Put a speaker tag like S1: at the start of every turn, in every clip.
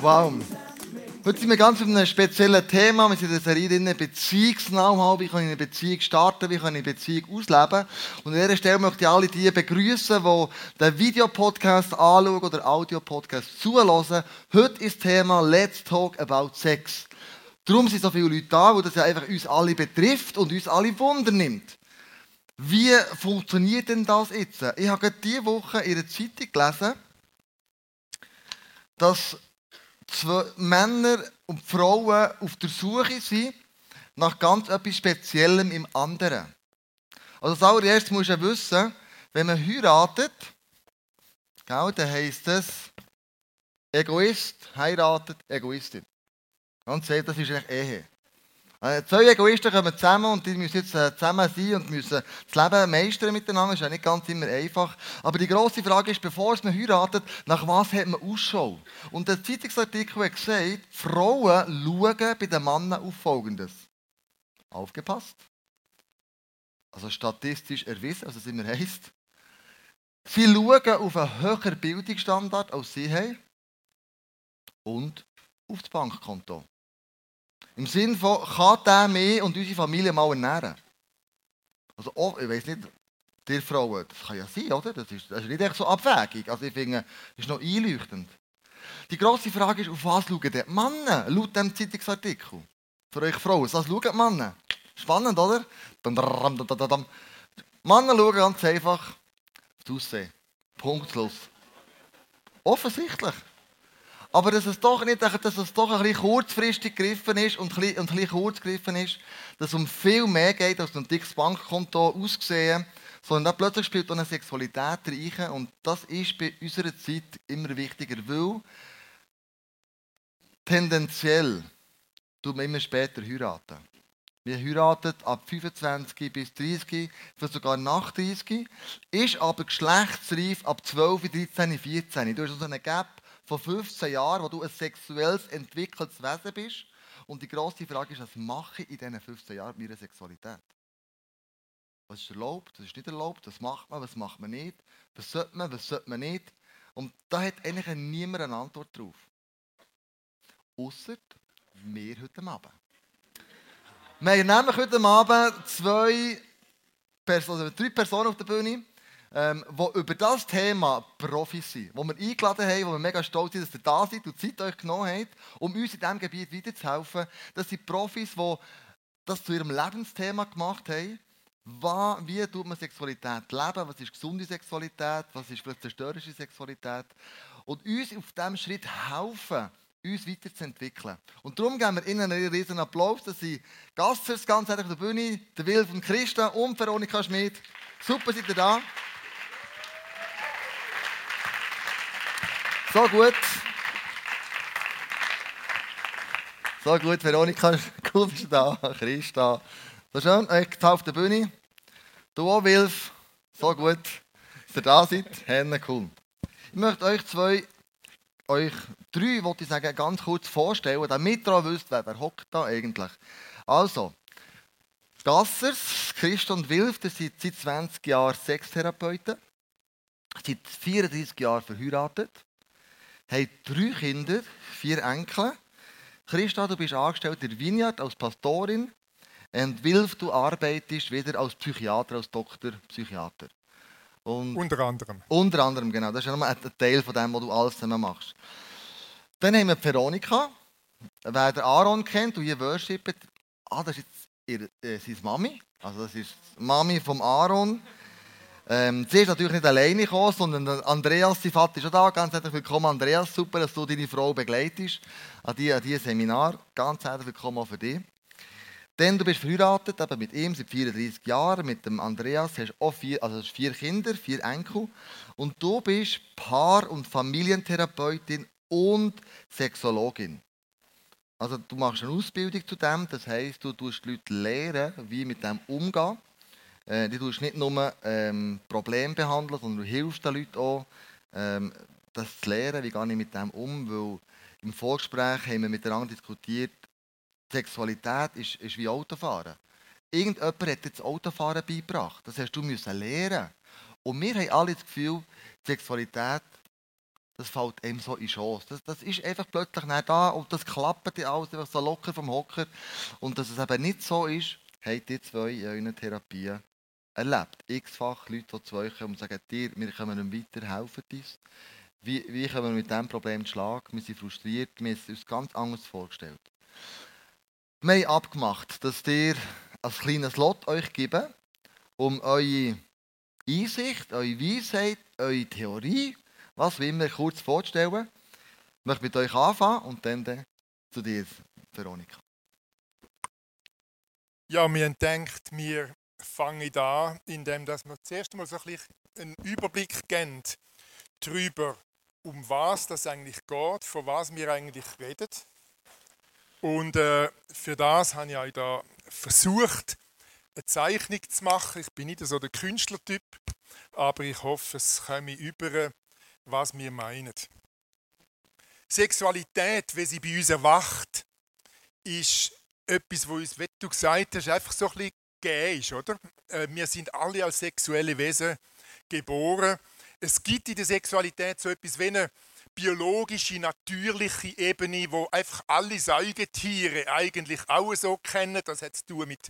S1: Wow. Heute sind wir ganz auf einem speziellen Thema. Wir sind in der Serie drin. Wie kann ich eine Beziehung starten? Wie kann ich eine Beziehung ausleben? Und an dieser Stelle möchte ich alle die begrüßen, die den Videopodcast anschauen oder Audio-Podcast zuhören. Heute ist das Thema Let's Talk About Sex. Darum sind so viele Leute da, weil das ja einfach uns alle betrifft und uns alle Wunder nimmt. Wie funktioniert denn das jetzt? Ich habe gerade diese Woche in einer Zeitung gelesen, dass zwei Männer und Frauen auf der Suche sind nach ganz etwas Speziellem im anderen. Also das allererste musst du wissen, wenn man heiratet, dann heisst es Egoist heiratet Egoistin. Und sagt, das ist eigentlich Ehe. Äh, zwei Egoisten kommen zusammen und die müssen jetzt äh, zusammen sein und müssen das Leben meistern miteinander. Das ist ja nicht ganz immer einfach. Aber die grosse Frage ist, bevor man heiratet, nach was hat man Ausschau? Und der Zeitungsartikel hat gesagt, Frauen schauen bei den Männern auf Folgendes. Aufgepasst. Also statistisch erwiesen, was es immer heisst. Sie schauen auf einen höheren Bildungsstandard als sie haben und auf das Bankkonto. Im Sinne von, kann der mich und unsere Familie mal ernähren? Also, oh, ich weiß nicht, dir Frauen, das kann ja sein, oder? Das ist, das ist nicht echt so abwägig. Also, ich finde, das ist noch einleuchtend. Die grosse Frage ist, auf was schauen die Männer, laut diesem Zeitungsartikel? Für euch Frauen, was schauen die Männer? Spannend, oder? Männer schauen ganz einfach das Aussehen. Punktlos. Offensichtlich. Aber dass es doch nicht, dass es doch ein bisschen kurzfristig gegriffen ist und ein bisschen, und ein bisschen kurz gegriffen ist, dass es um viel mehr geht als ein dickes Bankkonto aussehen, sondern da plötzlich spielt auch eine Sexualität rein und das ist bei unserer Zeit immer wichtiger, weil tendenziell tut man immer später heiraten. Wir heiraten ab 25 bis 30, vielleicht sogar nach 30, ist aber geschlechtsreif ab 12, 13, 14. Du hast also einen Gap von 15 Jahren, wo du ein sexuelles, entwickeltes Wesen bist. Und die grosse Frage ist, was mache ich in diesen 15 Jahren mit meiner Sexualität? Was ist erlaubt, was ist nicht erlaubt, was macht man, was macht man nicht, was sollte man, was sollte man nicht. Und da hat eigentlich niemand eine Antwort drauf. Ausser wir heute Abend. Wir haben nämlich heute Abend zwei Personen, drei Personen auf der Bühne, ähm, die über das Thema Profis sind, wo wir eingeladen haben, wo wir mega stolz sind, dass ihr da seid und Zeit euch genommen habt, um uns in diesem Gebiet weiterzuhelfen. Das sind Profis, die das zu ihrem Lebensthema gemacht haben. Wie tut man Sexualität leben? Was ist gesunde Sexualität? Was ist vielleicht zerstörerische Sexualität? Und uns auf diesem Schritt helfen, uns weiterzuentwickeln. Und darum geben wir Ihnen einen riesen Applaus, dass Sie Gassers ganz herzlich auf der Bühne, der Wilf und Christa und Veronika Schmidt. Super, seid ihr da. So gut. So gut, Veronika, cool bist du da. Christa. So schön, ich auf der Bühne. Du auch, Wilf. So gut, dass ihr da seid. Henne, cool. Ich möchte euch zwei, euch drei, wollte ich sagen, ganz kurz vorstellen, damit ihr auch wisst, wer, wer hockt da eigentlich. Also, Gassers, Christa und Wilf, das sind seit 20 Jahren Sextherapeuten, seit 34 Jahren verheiratet haben drei Kinder, vier Enkel. Christa, du bist angestellt in der Vineyard als Pastorin. Und Wilf, du arbeitest wieder als Psychiater, als Doktor, Psychiater.
S2: Und unter anderem.
S1: Unter anderem, genau. Das ist ja nur ein Teil von dem, was du alles zusammen machst. Dann haben wir Veronika. Wer den Aaron kennt und hier worshippet, ah, das ist jetzt ihre, äh, seine Mami. Also das ist die Mami vom Aaron. Ähm, sie ist natürlich nicht alleine gekommen, sondern Andreas, sein Vater, ist auch da. Ganz herzlich willkommen, Andreas. Super, dass du deine Frau begleitest an diesem Seminar. Ganz herzlich willkommen auch für dich. Denn du bist verheiratet eben mit ihm seit 34 Jahren, mit dem Andreas, hast auch vier, also vier Kinder, vier Enkel. Und du bist Paar- und Familientherapeutin und Sexologin. Also du machst eine Ausbildung zu dem, das heisst, du tust die Leute lehren, wie mit dem umgehen. Äh, du tust nicht nur ähm, Probleme behandeln, sondern du hilfst den Leuten auch, ähm, das zu lernen, wie gehe ich mit dem um, weil im Vorgespräch haben wir miteinander diskutiert, Sexualität ist, ist wie Autofahren. Irgendjemand hat dir das Autofahren beigebracht. Das hast du müssen lernen. Und wir haben alle das Gefühl, Sexualität, das fällt einem so in Chance. Das, das ist einfach plötzlich nicht da und das klappt ja alles einfach so locker vom Hocker. Und dass es eben nicht so ist, habt ihr zwei in euren Therapien erlebt. X-fach Leute, die zu euch kommen und sagen, dir, wir können nicht weiter, helfen uns. Wie, wie können wir mit diesem Problem schlagen? Wir sind frustriert, wir haben uns ganz anders vorgestellt. Wir haben abgemacht, dass ihr ein kleines Lot euch geben, um eure Einsicht, eure Weisheit, eure Theorie, was will immer kurz vorzustellen. Ich möchte mit euch anfangen und dann, dann zu dir, Veronika.
S2: Ja, wir haben gedacht, wir fangen an, indem wir zuerst mal so ein bisschen einen Überblick geben darüber, um was das eigentlich geht, von was wir eigentlich reden. Und äh, für das habe ich euch da versucht, eine Zeichnung zu machen. Ich bin nicht so der Künstlertyp, aber ich hoffe, es komme über, was wir meinen. Sexualität, wie sie bei uns erwacht, ist etwas, wo uns, wie du gesagt hast, einfach so ein bisschen gegeben ist, oder? Äh, wir sind alle als sexuelle Wesen geboren. Es gibt in der Sexualität so etwas wie eine biologische, natürliche Ebene, wo einfach alle Säugetiere eigentlich auch so kennen. Das hat zu tun mit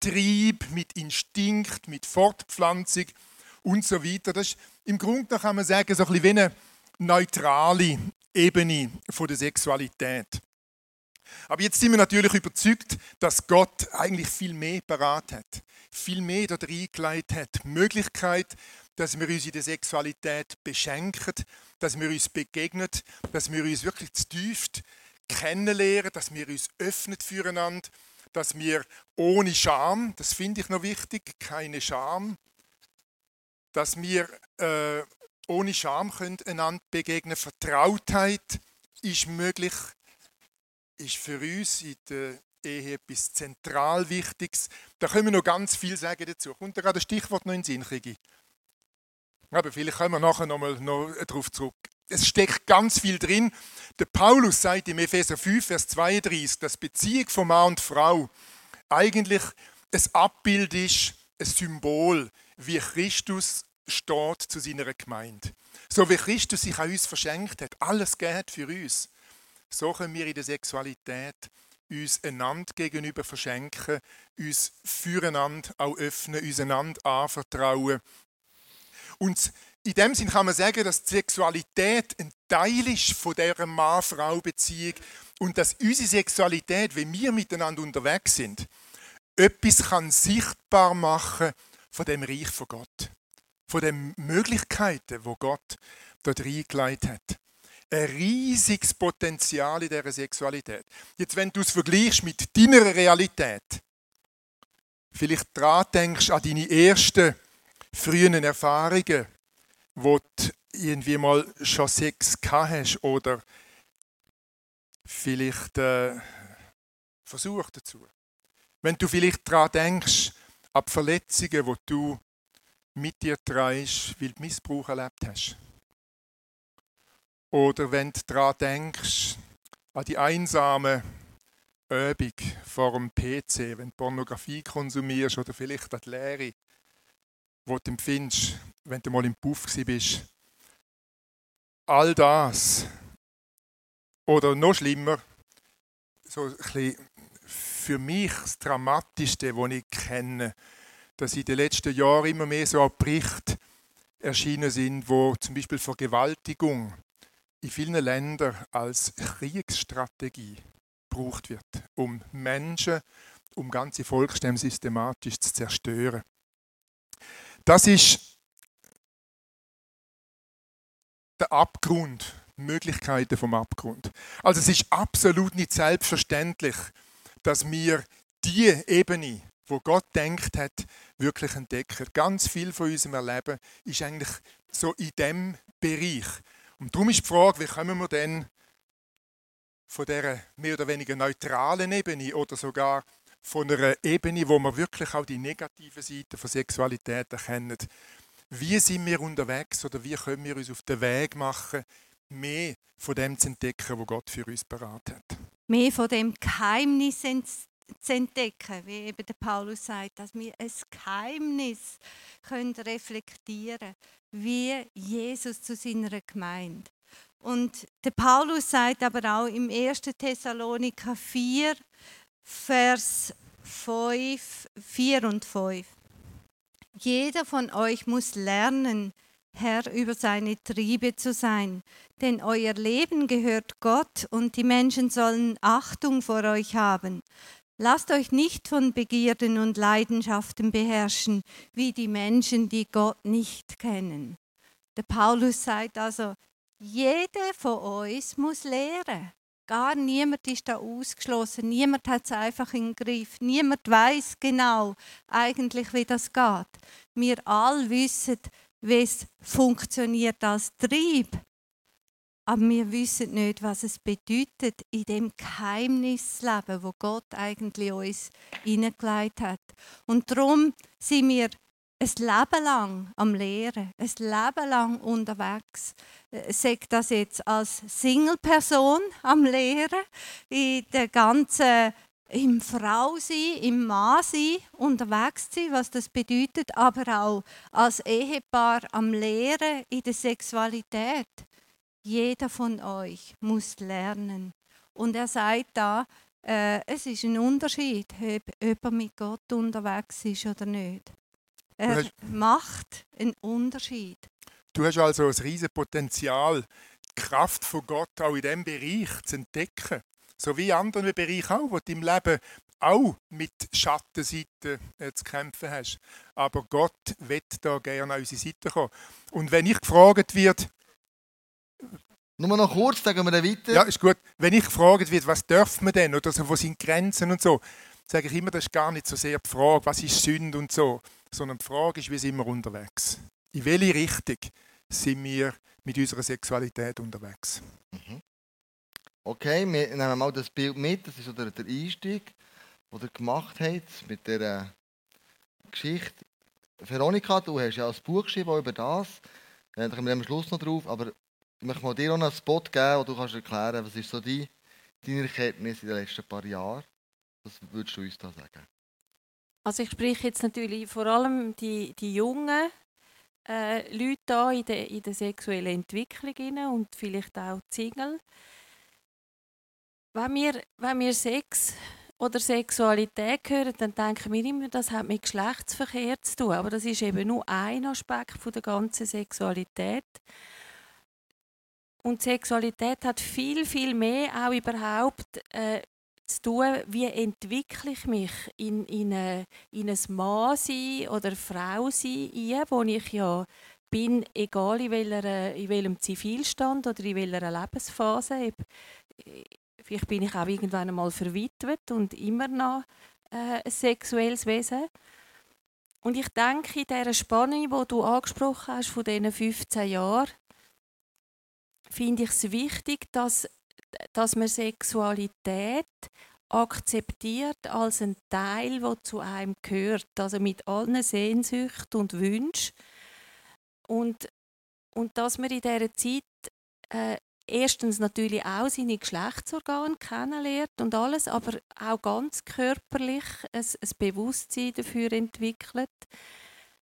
S2: Trieb, mit Instinkt, mit Fortpflanzung und so weiter. Das ist im Grunde kann man sagen, so ein bisschen wie eine neutrale Ebene von der Sexualität. Aber jetzt sind wir natürlich überzeugt, dass Gott eigentlich viel mehr parat hat, viel mehr da reingelegt hat. Die Möglichkeit, dass wir uns in der Sexualität beschenken, dass wir uns begegnen, dass wir uns wirklich zu tief kennenlernen, dass wir uns öffnen füreinander, dass wir ohne Scham, das finde ich noch wichtig, keine Scham, dass wir äh, ohne Scham können einander begegnen. Vertrautheit ist möglich, ist für uns in der Ehe etwas zentral Wichtiges. Da können wir noch ganz viel sagen dazu. Kommt da gerade ein Stichwort noch in den Sinn, Krigi? Aber vielleicht kommen wir nachher noch mal noch darauf zurück. Es steckt ganz viel drin. Der Paulus sagt im Epheser 5, Vers 32, dass Beziehung von Mann und Frau eigentlich ein Abbild ist, ein Symbol, wie Christus steht zu seiner Gemeinde. So wie Christus sich an uns verschenkt hat, alles geht für uns. So können wir in der Sexualität uns einander gegenüber verschenken, uns füreinander auch öffnen, uns einander anvertrauen und in dem Sinn kann man sagen, dass die Sexualität ein Teil ist von dieser Mann-Frau-Beziehung und dass unsere Sexualität, wenn wir miteinander unterwegs sind, etwas kann sichtbar machen von dem Reich von Gott, von den Möglichkeiten, wo Gott dort reingelegt hat. Ein riesiges Potenzial in dieser Sexualität. Jetzt, wenn du es vergleichst mit deiner Realität, vielleicht dran denkst an deine ersten frühen Erfahrungen, wo du irgendwie mal schon Sex hast oder vielleicht äh, Versuch dazu. Wenn du vielleicht daran denkst, ab Verletzungen, die du mit dir trägst, weil du Missbrauch erlebt hast. Oder wenn du daran denkst, an die einsame Übung vor dem PC, wenn du Pornografie konsumierst oder vielleicht an die Lehre wo du empfindest, wenn du mal im Puff bist. All das. Oder noch schlimmer, so ein bisschen für mich das Dramatischste, was ich kenne, dass in den letzten Jahren immer mehr so Berichte erschienen sind, wo zum Beispiel Vergewaltigung in vielen Ländern als Kriegsstrategie gebraucht wird, um Menschen, um ganze Volksstämme systematisch zu zerstören. Das ist der Abgrund, Möglichkeiten vom Abgrund. Also es ist absolut nicht selbstverständlich, dass wir die Ebene, wo Gott denkt hat, wirklich entdecken. Ganz viel von unserem Erleben ist eigentlich so in dem Bereich. Und darum ist die Frage, wie kommen wir denn von der mehr oder weniger neutralen Ebene oder sogar von einer Ebene, wo wir wirklich auch die negative Seite von Sexualität erkennen. Wie sind wir unterwegs oder wie können wir uns auf den Weg machen, mehr von dem zu entdecken, was Gott für uns parat hat?
S3: Mehr von dem Geheimnis zu entdecken, wie eben der Paulus sagt, dass wir ein Geheimnis können reflektieren wie Jesus zu seiner Gemeinde. Und der Paulus sagt aber auch im 1. Thessaloniker 4, Vers 5, 4 und 5. Jeder von euch muss lernen, Herr über seine Triebe zu sein, denn euer Leben gehört Gott und die Menschen sollen Achtung vor euch haben. Lasst euch nicht von Begierden und Leidenschaften beherrschen, wie die Menschen, die Gott nicht kennen. Der Paulus sagt also, jeder von uns muss lehren. Gar niemand ist da ausgeschlossen. Niemand hat es einfach im Griff. Niemand weiß genau eigentlich, wie das geht. Wir alle wissen, wie es funktioniert als Trieb. Aber wir wissen nicht, was es bedeutet, in dem Geheimnisleben, wo Gott eigentlich uns hineingelegt hat. Und darum sind wir ein Leben lang am Lehren, ein Leben lang unterwegs. Äh, Sagt das jetzt als Single-Person am Lehren, in der ganzen im Frau sein, im Mann sein, unterwegs sein, was das bedeutet, aber auch als Ehepaar am Lehren in der Sexualität. Jeder von euch muss lernen. Und er sagt da, äh, es ist ein Unterschied, ob jemand mit Gott unterwegs ist oder nicht. Er
S2: hast-
S3: macht einen Unterschied.
S2: Du hast also ein riesiges Potenzial, die Kraft von Gott auch in diesem Bereich zu entdecken. So wie in anderen Bereichen auch, wo du im Leben auch mit Schattenseiten äh, zu kämpfen hast. Aber Gott wird da gerne an unsere Seite kommen. Und wenn ich gefragt wird,
S1: Nur noch kurz, sagen wir dann weiter.
S2: ja, ist gut, wenn ich gefragt wird, was dürfen wir denn oder so, wo sind Grenzen und so, sage ich immer, das ist gar nicht so sehr die Frage, was ist Sünde und so, sondern die Frage ist, wie sind wir unterwegs? In welche Richtung sind wir mit unserer Sexualität unterwegs?
S1: Okay, wir nehmen mal das Bild mit. Das ist so der, der Einstieg, den ihr gemacht habt mit der Geschichte. Veronika, du hast ja ein Buch geschrieben über das. Da kommen wir am Schluss noch drauf. Aber ich möchte dir auch noch einen Spot geben, wo du kannst erklären was ist so die, deine Erkenntnis in den letzten paar Jahren. Was würdest du uns da sagen?
S4: Also ich spreche jetzt natürlich vor allem die, die jungen äh, Leute da in der, in der sexuellen Entwicklung und vielleicht auch die Single. Wenn wir, wenn wir Sex oder Sexualität hören, dann denken wir immer, das hat mit Geschlechtsverkehr zu tun. Aber das ist eben nur ein Aspekt von der ganzen Sexualität. Und Sexualität hat viel, viel mehr auch überhaupt äh, zu tun, wie entwickle ich mich in, in, eine, in ein Mann sein oder Frau sein, ein, wo ich ja bin, egal in, welcher, in welchem Zivilstand oder in welcher Lebensphase. Ich, vielleicht bin ich auch irgendwann einmal verwitwet und immer noch äh, ein sexuelles Wesen. Und ich denke, in dieser Spannung, die du angesprochen hast, von diesen 15 Jahren, finde ich es wichtig, dass dass man Sexualität akzeptiert als ein Teil, der zu einem gehört, also mit allen Sehnsüchten und Wünschen. Und, und dass man in dieser Zeit äh, erstens natürlich auch seine Geschlechtsorgane kennenlernt und alles, aber auch ganz körperlich ein, ein Bewusstsein dafür entwickelt,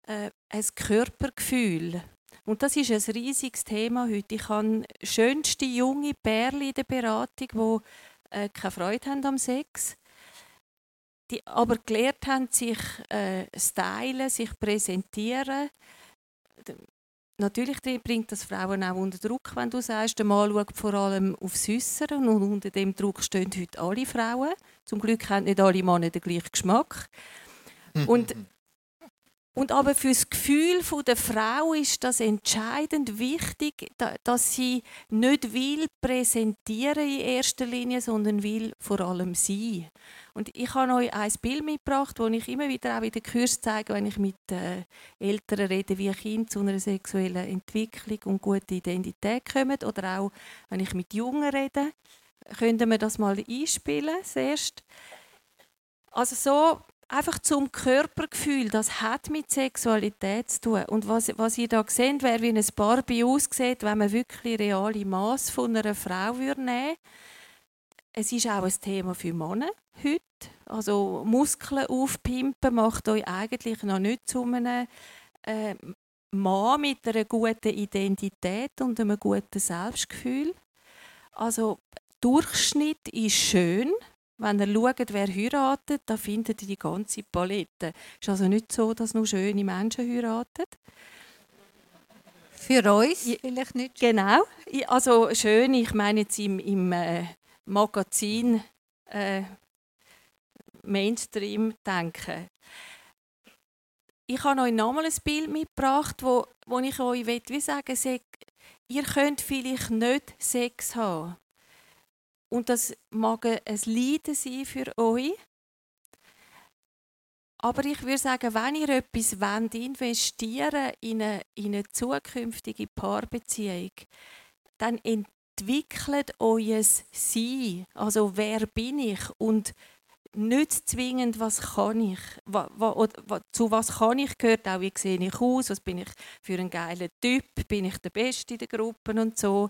S4: äh, ein Körpergefühl. Und das ist ein riesiges Thema heute. Ich habe schönste junge Pärchen in der Beratung, die äh, keine Freude haben am Sex, die aber gelernt haben, sich äh, stylen, sich präsentieren. Natürlich bringt das Frauen auch unter Druck, wenn du sagst, der Mann schaut vor allem aufs Äußere und unter dem Druck stehen heute alle Frauen. Zum Glück haben nicht alle Männer den gleichen Geschmack. Und und aber für das Gefühl der Frau ist das entscheidend wichtig, da- dass sie nicht will präsentieren in erster Linie, sondern will vor allem sein. Und ich habe euch ein Bild mitgebracht, das ich immer wieder auch in den Kurs zeige, wenn ich mit äh, Eltern rede, wie Kinder zu einer sexuellen Entwicklung und gute Identität kommen. Oder auch, wenn ich mit Jungen rede, können wir das mal einspielen, zuerst. Also so einfach zum Körpergefühl, das hat mit Sexualität zu tun. Und was, was ihr da seht, wäre wie ein Barbie aussieht, wenn man wirklich reale Maß von einer Frau würde nehmen Es ist auch ein Thema für Männer heute. Also Muskeln aufpimpen macht euch eigentlich noch nicht zu einem äh, Mann mit einer guten Identität und einem guten Selbstgefühl. Also Durchschnitt ist schön. Wenn ihr schaut, wer heiratet, da findet ihr die ganze Palette. Es ist also nicht so, dass nur schöne Menschen heiraten.
S3: Für uns vielleicht nicht.
S4: Genau. Also schön, ich meine jetzt im, im äh, Magazin äh, Mainstream denken. Ich habe euch nochmal ein Bild mitgebracht, wo, wo ich euch wie sagen will, ihr könnt vielleicht nicht Sex haben. Und das mag ein Leiden sein für euch. Aber ich würde sagen, wenn ihr etwas wollt, investieren in eine, in eine zukünftige Paarbeziehung, dann entwickelt euer Sein. Also wer bin ich? Und nicht zwingend, was kann ich. Zu was kann ich gehört auch, wie sehe ich aus, was bin ich für ein geiler Typ, bin ich der Beste in der Gruppe und so.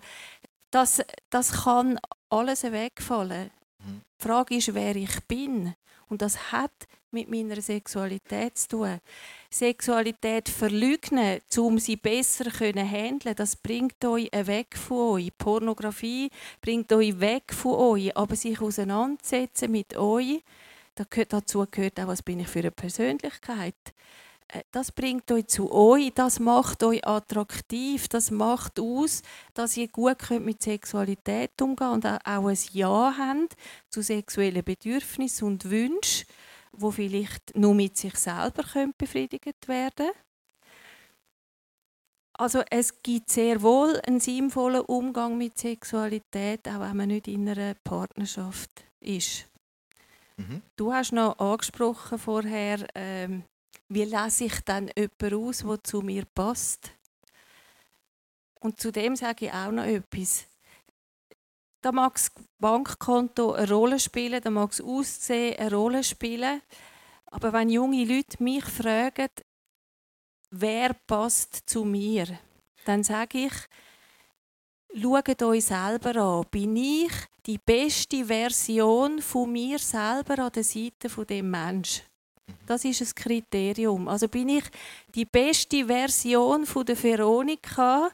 S4: Das, das kann alles wegfallen.
S1: Mhm.
S4: Die Frage ist, wer ich bin. Und das hat mit meiner Sexualität zu tun. Sexualität verleugnen, um sie besser zu handeln, das bringt euch weg von euch. Pornografie bringt euch weg von euch. Aber sich auseinandersetzen mit euch, dazu gehört auch, was bin ich für eine Persönlichkeit. Äh, Das bringt euch zu euch, das macht euch attraktiv, das macht aus, dass ihr gut könnt mit Sexualität umgehen und auch ein Ja habt zu sexuellen Bedürfnissen und Wünschen, wo vielleicht nur mit sich selber befriedigt werden. Also es gibt sehr wohl einen sinnvollen Umgang mit Sexualität, auch wenn man nicht in einer Partnerschaft ist.
S1: Mhm.
S4: Du hast noch angesprochen vorher, ähm, wie lasse ich dann jemanden aus, der zu mir passt? Und zu dem sage ich auch noch etwas. Da mag das Bankkonto eine Rolle spielen, da mag das Aussehen eine Rolle spielen. Aber wenn junge Leute mich fragen, wer passt zu mir, dann sage ich, schaut euch selber an. Bin ich die beste Version von mir selber an der Seite von dem Mensch? Das ist ein Kriterium. Also bin ich die beste Version von der Veronika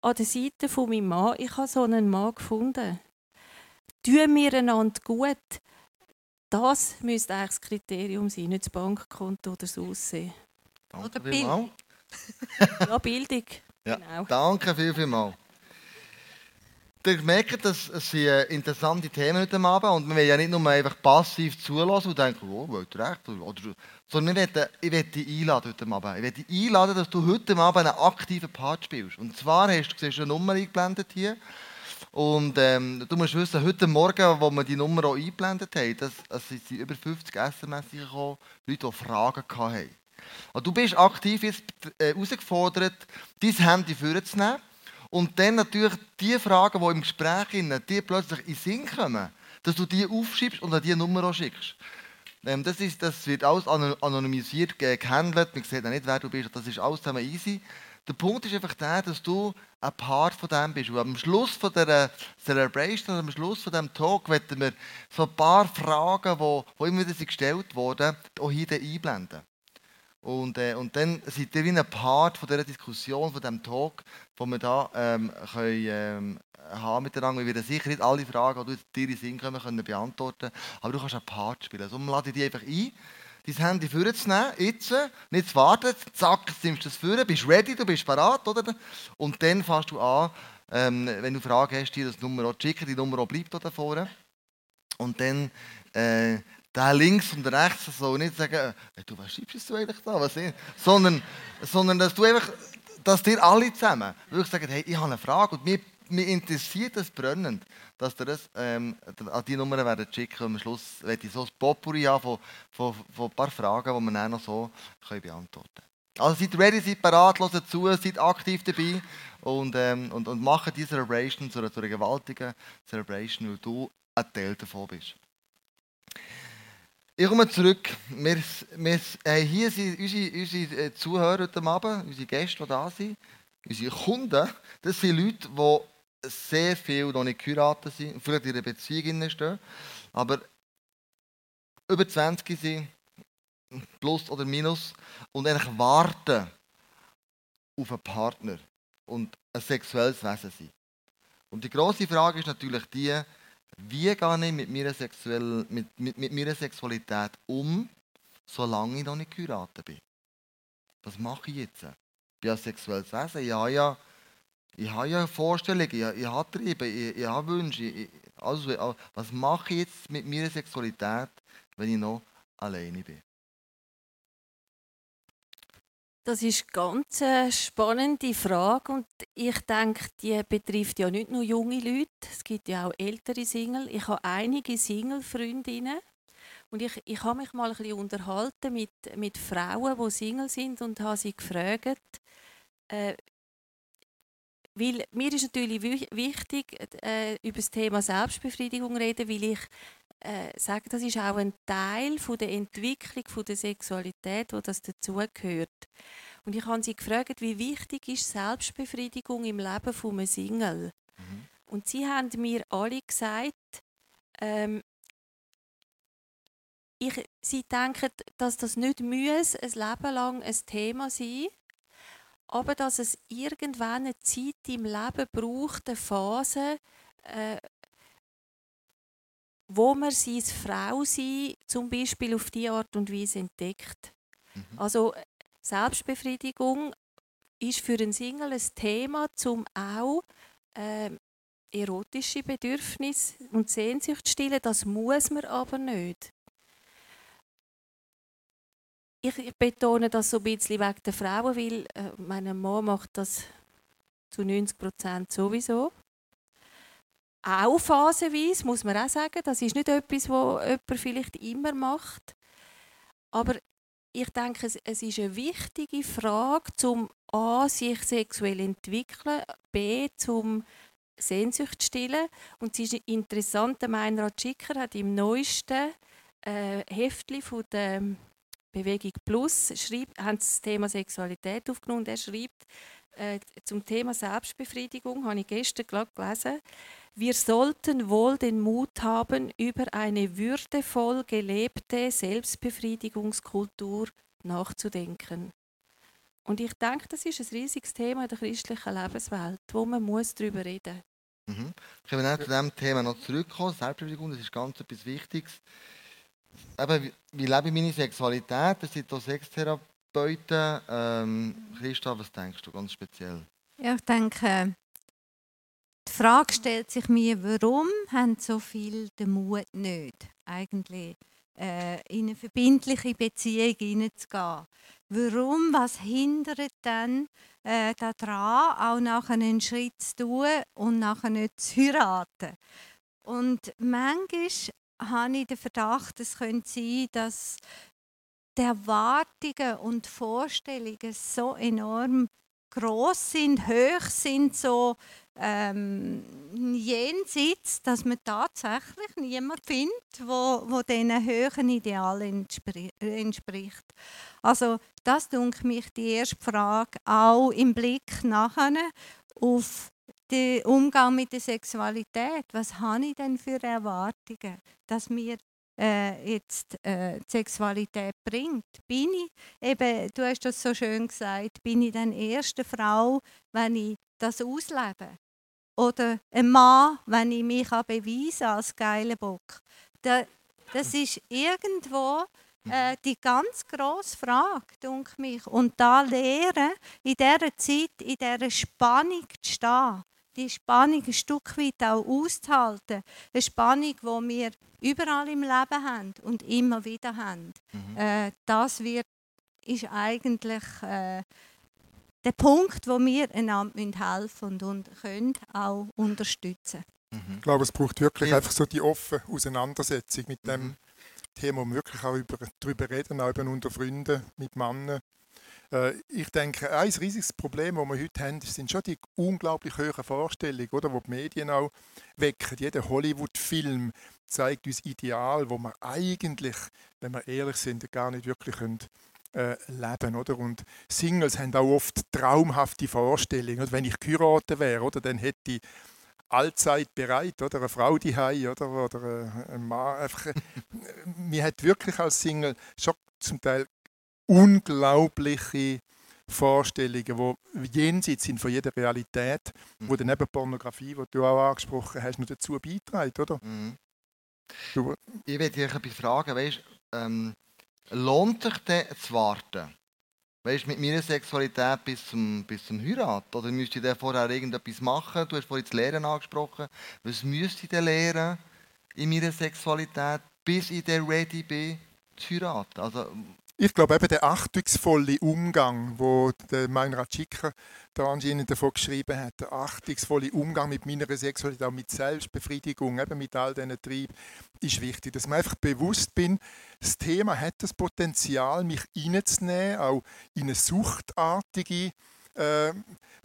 S4: an der Seite von meinem Mann. Ich habe so einen Mann gefunden. Tun wir einander gut. Das müsste eigentlich das Kriterium sein, nicht das Bankkonto oder das Aussehen.
S1: Danke
S3: Oder
S1: vielmals.
S4: Ja, Bildung.
S1: Ja.
S4: Genau.
S1: Danke viel, viel Ihr merkt, dass es äh, interessante Themen heute Abend und wir wollen ja nicht nur einfach passiv zulassen und denken, oh, du hast recht. Oder, sondern wir wollen, ich möchte dich einladen heute Abend. Ich möchte dich einladen, dass du heute Abend einen aktiven Part spielst. Und zwar hast du, siehst eine Nummer eingeblendet hier. Und ähm, du musst wissen, heute Morgen, wo wir die Nummer auch eingeblendet haben, das, es sind über 50 SMS gekommen, Leute, die Fragen hatten. Und du bist aktiv jetzt äh, herausgefordert, dein Handy vorzunehmen und dann natürlich die Fragen, die im Gespräch sind, die plötzlich in den Sinn kommen, dass du die aufschreibst und an diese Nummer schickst. Ähm, das, ist, das wird alles ano- anonymisiert ge- gehandelt, man sieht auch nicht, wer du bist, das ist alles zusammen easy. Der Punkt ist einfach der, dass du ein Part von dem bist. Und am Schluss von dieser Celebration, am Schluss von diesem Talk, werden wir so ein paar Fragen, die, die immer wieder gestellt wurden, auch hier einblenden. Und, äh, und dann seid ihr wie ein Part von dieser Diskussion, von diesem Talk, den wir da ähm, können, ähm, haben miteinander. Wir werden sicher nicht alle Fragen, die dir in den Sinn kommen, können beantworten aber du kannst einen Part spielen. Also lade ich dich einfach ein, dein Handy vorzunehmen, jetzt, nicht zu warten, zack, jetzt nimmst du es vor, bist ready, du bist parat, oder? Und dann fährst du an, ähm, wenn du Fragen hast, dir das Nummer auch schicken, die Nummer auch bleibt da vorne. Und dann äh, der links und rechts soll nicht sagen, äh, du, was schreibst du eigentlich da? Was? Sondern, sondern dass du einfach, dass dir alle zusammen wirklich sagen, hey, ich habe eine Frage und mir, mir interessiert das brennend, dass ihr das ähm, an die Nummer werden schicken und am Schluss werde ich so ein Potpourri haben von, von, von ein paar Fragen, die wir dann noch so können beantworten können. Also seid ready, seid parat, hört zu, seid aktiv dabei und, ähm, und, und macht diese Celebration zu einer, zu einer gewaltigen Celebration, weil du ein Teil davon bist. Ich komme zurück. Wir, wir, äh, hier sind unsere, unsere äh, Zuhörer heute Abend, unsere Gäste, die da sind, unsere Kunden. Das sind Leute, die sehr viel noch nicht geheiratet sind, vielleicht in einer Beziehung stehen, aber über 20 sind, plus oder minus, und eigentlich warten auf einen Partner und ein sexuelles Wesen sein. Und die große Frage ist natürlich die, wie gehe ich mit meiner, Sexuell mit, mit, mit meiner Sexualität um, solange ich noch nicht geheiratet bin? Was mache ich jetzt? Ich bin ein sexuelles Wesen, ich habe ja, ich habe ja Vorstellungen, ich, ich habe Triebe, ich, ich habe Wünsche. Ich, also, was mache ich jetzt mit meiner Sexualität, wenn ich noch alleine bin?
S4: Das ist eine ganz spannende Frage und ich denke, die betrifft ja nicht nur junge Leute, es gibt ja auch ältere Single. Ich habe einige Single-Freundinnen und ich, ich habe mich mal ein bisschen unterhalten mit, mit Frauen, die Single sind und habe sie gefragt, äh, weil mir ist natürlich wichtig, äh, über das Thema Selbstbefriedigung reden, weil ich äh, sage, das ist auch ein Teil von der Entwicklung von der Sexualität, wo das dazugehört. Und ich habe sie gefragt, wie wichtig ist Selbstbefriedigung im Leben von einem Single? Mhm. Und sie haben mir alle gesagt, ähm, ich, sie denken, dass das nicht muss ein Leben lang ein Thema sein aber dass es irgendwann eine Zeit im Leben braucht, eine Phase, äh, wo man sein Frau sein zum Beispiel auf diese Art und Weise entdeckt. Mhm. Also Selbstbefriedigung ist für einen Single ein Thema, um auch äh, erotische Bedürfnisse und Sehnsucht zu stillen. Das muss man aber nicht. Ich betone das so ein bisschen wegen der Frauen, weil äh, meine Mann macht das zu 90 Prozent sowieso auch phasenweise, muss man auch sagen. Das ist nicht etwas, was jemand vielleicht immer macht. Aber ich denke, es, ist eine wichtige Frage, um A, sich sexuell entwickeln, B, zum Sehnsucht zu stillen. Und es ist interessant, der Meinrad Schicker hat im neuesten äh, Heftli von der Bewegung Plus schreibt, haben das Thema Sexualität aufgenommen er schreibt äh, zum Thema Selbstbefriedigung, habe ich gestern gelesen, wir sollten wohl den Mut haben, über eine würdevoll gelebte Selbstbefriedigungskultur nachzudenken. Und ich denke, das ist ein riesiges Thema in der christlichen Lebenswelt, wo man muss darüber reden
S1: muss. Mhm. Können wir zu diesem Thema noch zurückkommen? Selbstbefriedigung, das ist ganz etwas Wichtiges. Eben, wie, lebe ich meine Sexualität? Das sind hier Sextherapeuten. Ähm, Christa, was denkst du ganz speziell?
S3: Ja, ich denke, die Frage stellt sich mir, warum haben so viele den Mut nicht, eigentlich äh, in eine verbindliche Beziehung hineinzugehen? Warum, was hindert dann äh, daran, auch nachher einen Schritt zu tun und nachher nicht zu heiraten? Und manchmal habe ich den Verdacht, es könnte sein, dass die Erwartungen und Vorstellungen so enorm groß sind, hoch sind, so ähm, jenseits, dass man tatsächlich niemanden findet, wo, wo diesen höheren Idealen entspricht. Also das denke mich die erste Frage auch im Blick nachher auf den Umgang mit der Sexualität. Was habe ich denn für Erwartungen, dass mir äh, jetzt äh, die Sexualität bringt. Bin ich, eben, du hast das so schön gesagt, bin ich dann erste Frau, wenn ich das auslebe? Oder ein Mann, wenn ich mich beweisen als geiler Bock? Da, das ist irgendwo äh, die ganz grosse Frage, denke mich. Und da lernen, in dieser Zeit, in dieser Spannung zu stehen, die Spannung ein Stück weit auch auszuhalten. Eine Spannung, die wir überall im Leben haben und immer wieder haben. Mhm. Äh, das wird, ist eigentlich äh, der Punkt, wo wir einander helfen und, und können auch unterstützen.
S2: Mhm. Ich glaube, es braucht wirklich ja. einfach so die offene Auseinandersetzung mit dem mhm. Thema, um wirklich auch über, darüber reden, auch unter Freunden, mit Männern. Äh, ich denke, ein riesiges Problem, das wir heute haben, sind schon die unglaublich hohen Vorstellungen, oder, die die Medien auch wecken. Jeder Hollywood-Film zeigt uns Ideal, wo wir eigentlich, wenn wir ehrlich sind, gar nicht wirklich können, äh, leben. Oder? Und Singles haben auch oft traumhafte Vorstellungen. Und wenn ich geheiratet wäre, oder, dann hätte ich allzeit bereit, oder eine Frau die oder oder äh, ein Mann. Einfach, äh, mir hat wirklich als Single schon zum Teil unglaubliche Vorstellungen, die jenseits sind von jeder Realität,
S1: Mhm.
S2: wo dann eben Pornografie, die du auch angesprochen hast, noch dazu beiträgt, oder?
S1: Mhm. Ich würde dich etwas fragen, weißt, ähm, lohnt sich denn zu warten? Weißt, mit meiner Sexualität bis zum, bis zum Heirat? Oder müsste ich vorher irgendetwas machen? Du hast vorhin das Lehren angesprochen. Was müsste ich denn lernen in meiner Sexualität, bis ich dann ready bin zu heiraten? Also,
S2: ich glaube eben der achtungsvolle Umgang, wo der Meinrad Schicker da anscheinend davon geschrieben hat, der achtungsvolle Umgang mit meiner Sexualität, auch mit Selbstbefriedigung, eben mit all diesen Trieben, ist wichtig. Dass man einfach bewusst bin, das Thema hat das Potenzial, mich reinzunehmen, auch in eine suchtartige, äh,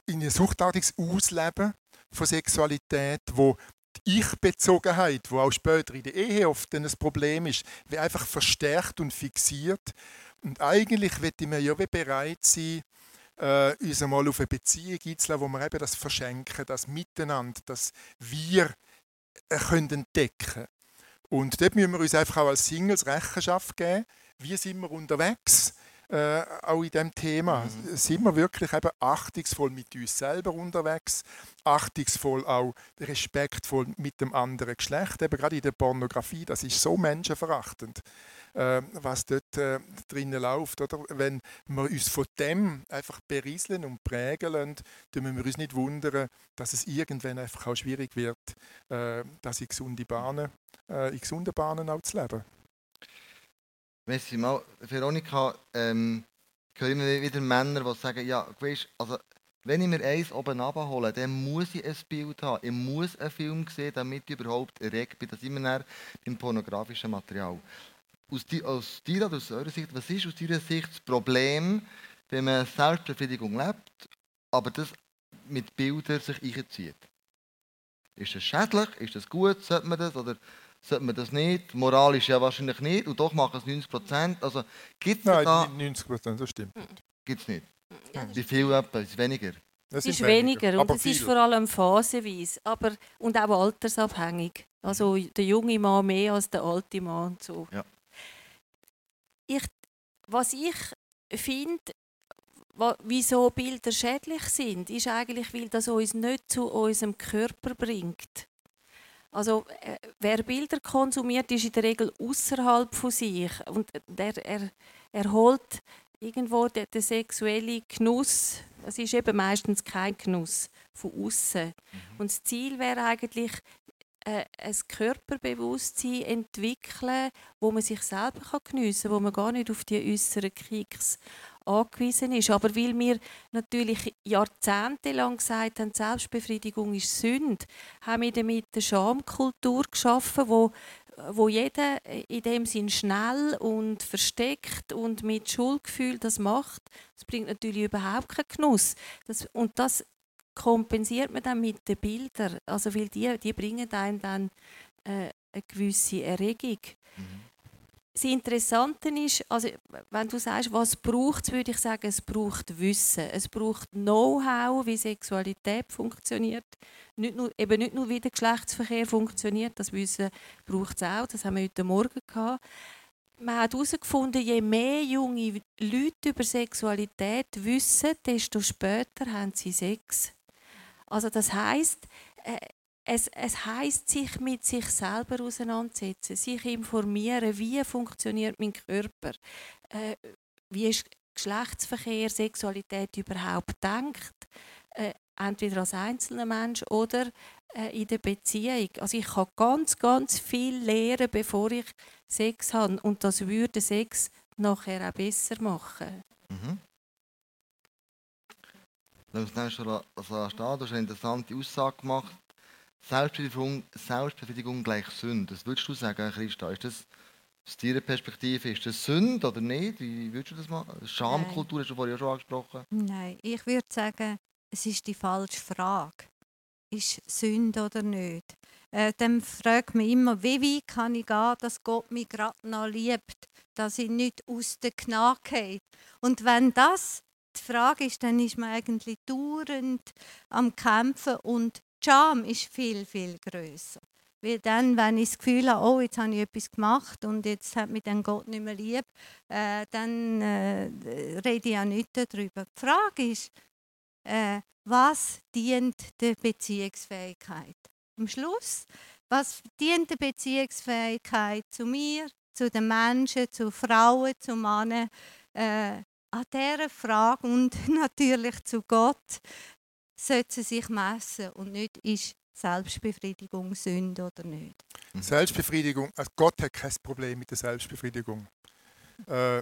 S2: in ein suchtartiges Ausleben von Sexualität, wo die Ich-Bezogenheit, wo auch später in der Ehe oft ein Problem ist, wird einfach verstärkt und fixiert. Und eigentlich möchte wir ja bereit sein, äh, uns einmal auf eine Beziehung einzulassen, wo wir eben das verschenken, das Miteinander, das Wir äh, können entdecken Und dort müssen wir uns einfach auch als Singles Rechenschaft geben. Wie sind wir unterwegs? Äh, auch in diesem Thema. Sind wir wirklich eben achtungsvoll mit uns selber unterwegs? Achtungsvoll auch respektvoll mit dem anderen Geschlecht? Eben gerade in der Pornografie, das ist so menschenverachtend äh, was dort äh, drinnen läuft. Oder? Wenn wir uns von dem einfach berieseln und prägen lassen, dann müssen wir uns nicht wundern, dass es irgendwann einfach auch schwierig wird, äh, das in gesunde Bahnen, äh, in gesunden Bahnen auch zu leben.
S1: Du mal, Veronika, ähm, ich höre immer wieder Männer, die sagen, ja, weißt, also, wenn ich mir eins oben abhole, dann muss ich ein Bild haben. Ich muss einen Film sehen, damit ich überhaupt erregt bin. Da sind wir dann beim pornografischen Material. Aus, di aus deiner oder aus eurer Sicht, was ist aus deiner Sicht das Problem, wenn man Selbstbefriedigung lebt, aber das mit Bildern sich einzieht? Ist das schädlich? Ist das gut? Sollte man das? Oder sollte man das nicht? Moralisch ja wahrscheinlich nicht. Und doch machen es 90 Prozent. Also gibt es
S2: Nein,
S1: da...
S2: nicht 90 Prozent, das stimmt.
S1: Gibt's nicht.
S4: Ja, das
S1: Wie viel etwa? Ist weniger?
S4: Es ist
S2: sind
S4: weniger und
S2: aber
S4: es ist vor allem phasenweise aber, und auch altersabhängig. Also der junge Mann mehr als der alte Mann. Und so.
S1: Ja.
S4: Ich, was ich finde, wieso Bilder schädlich sind, ist eigentlich, weil das uns nicht zu unserem Körper bringt. Also äh, wer Bilder konsumiert, ist in der Regel außerhalb von sich und der, er, er holt irgendwo den, den sexuellen Genuss. Es ist eben meistens kein Genuss von außen. Und das Ziel wäre eigentlich äh, ein Körperbewusstsein entwickeln, wo man sich selber kann geniessen kann, wo man gar nicht auf die äußeren Kicks angewiesen ist. Aber weil wir natürlich jahrzehntelang gesagt haben, Selbstbefriedigung ist Sünde, haben wir damit eine Schamkultur geschaffen, wo, wo jeder in dem Sinn schnell und versteckt und mit Schuldgefühl das macht. Das bringt natürlich überhaupt keinen Genuss. Das, und das kompensiert man dann mit den Bildern. Also weil die, die bringen einem dann äh, eine gewisse Erregung. Das Interessante ist, also wenn du sagst, was braucht es, würde ich sagen, es braucht Wissen. Es braucht Know-how, wie Sexualität funktioniert. Nicht nur, eben nicht nur, wie der Geschlechtsverkehr funktioniert, das Wissen braucht es auch, das haben wir heute Morgen gehabt. Man hat herausgefunden, je mehr junge Leute über Sexualität wissen, desto später haben sie Sex. Also das heißt, äh, es, es heißt sich mit sich selber auseinandersetzen, sich informieren, wie funktioniert mein Körper, äh, wie ist Geschlechtsverkehr, Sexualität überhaupt denkt, äh, entweder als einzelner Mensch oder äh, in der Beziehung. Also ich kann ganz, ganz viel lernen, bevor ich Sex habe und das würde Sex nachher auch besser machen.
S1: Mhm. Lass uns schon also stehen. Du hast eine interessante Aussage gemacht. Selbstbefriedigung, Selbstbefriedigung gleich Sünde. Was würdest du sagen, Christa? Ist das aus deiner Perspektive ist das Sünde oder nicht? Wie würdest du das machen? Schamkultur hast du vorhin schon angesprochen.
S3: Nein, ich würde sagen, es ist die falsche Frage. Ist Sünde oder nicht? Äh, dann fragt man immer, wie weit kann ich gehen, dass Gott mich gerade noch liebt, dass ich nicht aus der Gnade gehe. Und wenn das die Frage ist, dann ist man eigentlich dauernd am Kämpfen und Scham ist viel, viel größer. Weil dann, wenn ich das Gefühl habe, oh, jetzt habe ich etwas gemacht und jetzt hat mich dann Gott nicht mehr lieb, äh, dann äh, rede ich ja nicht darüber. Die Frage ist, äh, was dient der Beziehungsfähigkeit? Am Schluss, was dient der Beziehungsfähigkeit zu mir, zu den Menschen, zu Frauen, zu Männern? Äh, an dieser Frage und natürlich zu Gott sollte sie sich messen und nicht ist Selbstbefriedigung Sünde oder nicht.
S2: Mhm. Selbstbefriedigung, also Gott hat kein Problem mit der Selbstbefriedigung. Äh,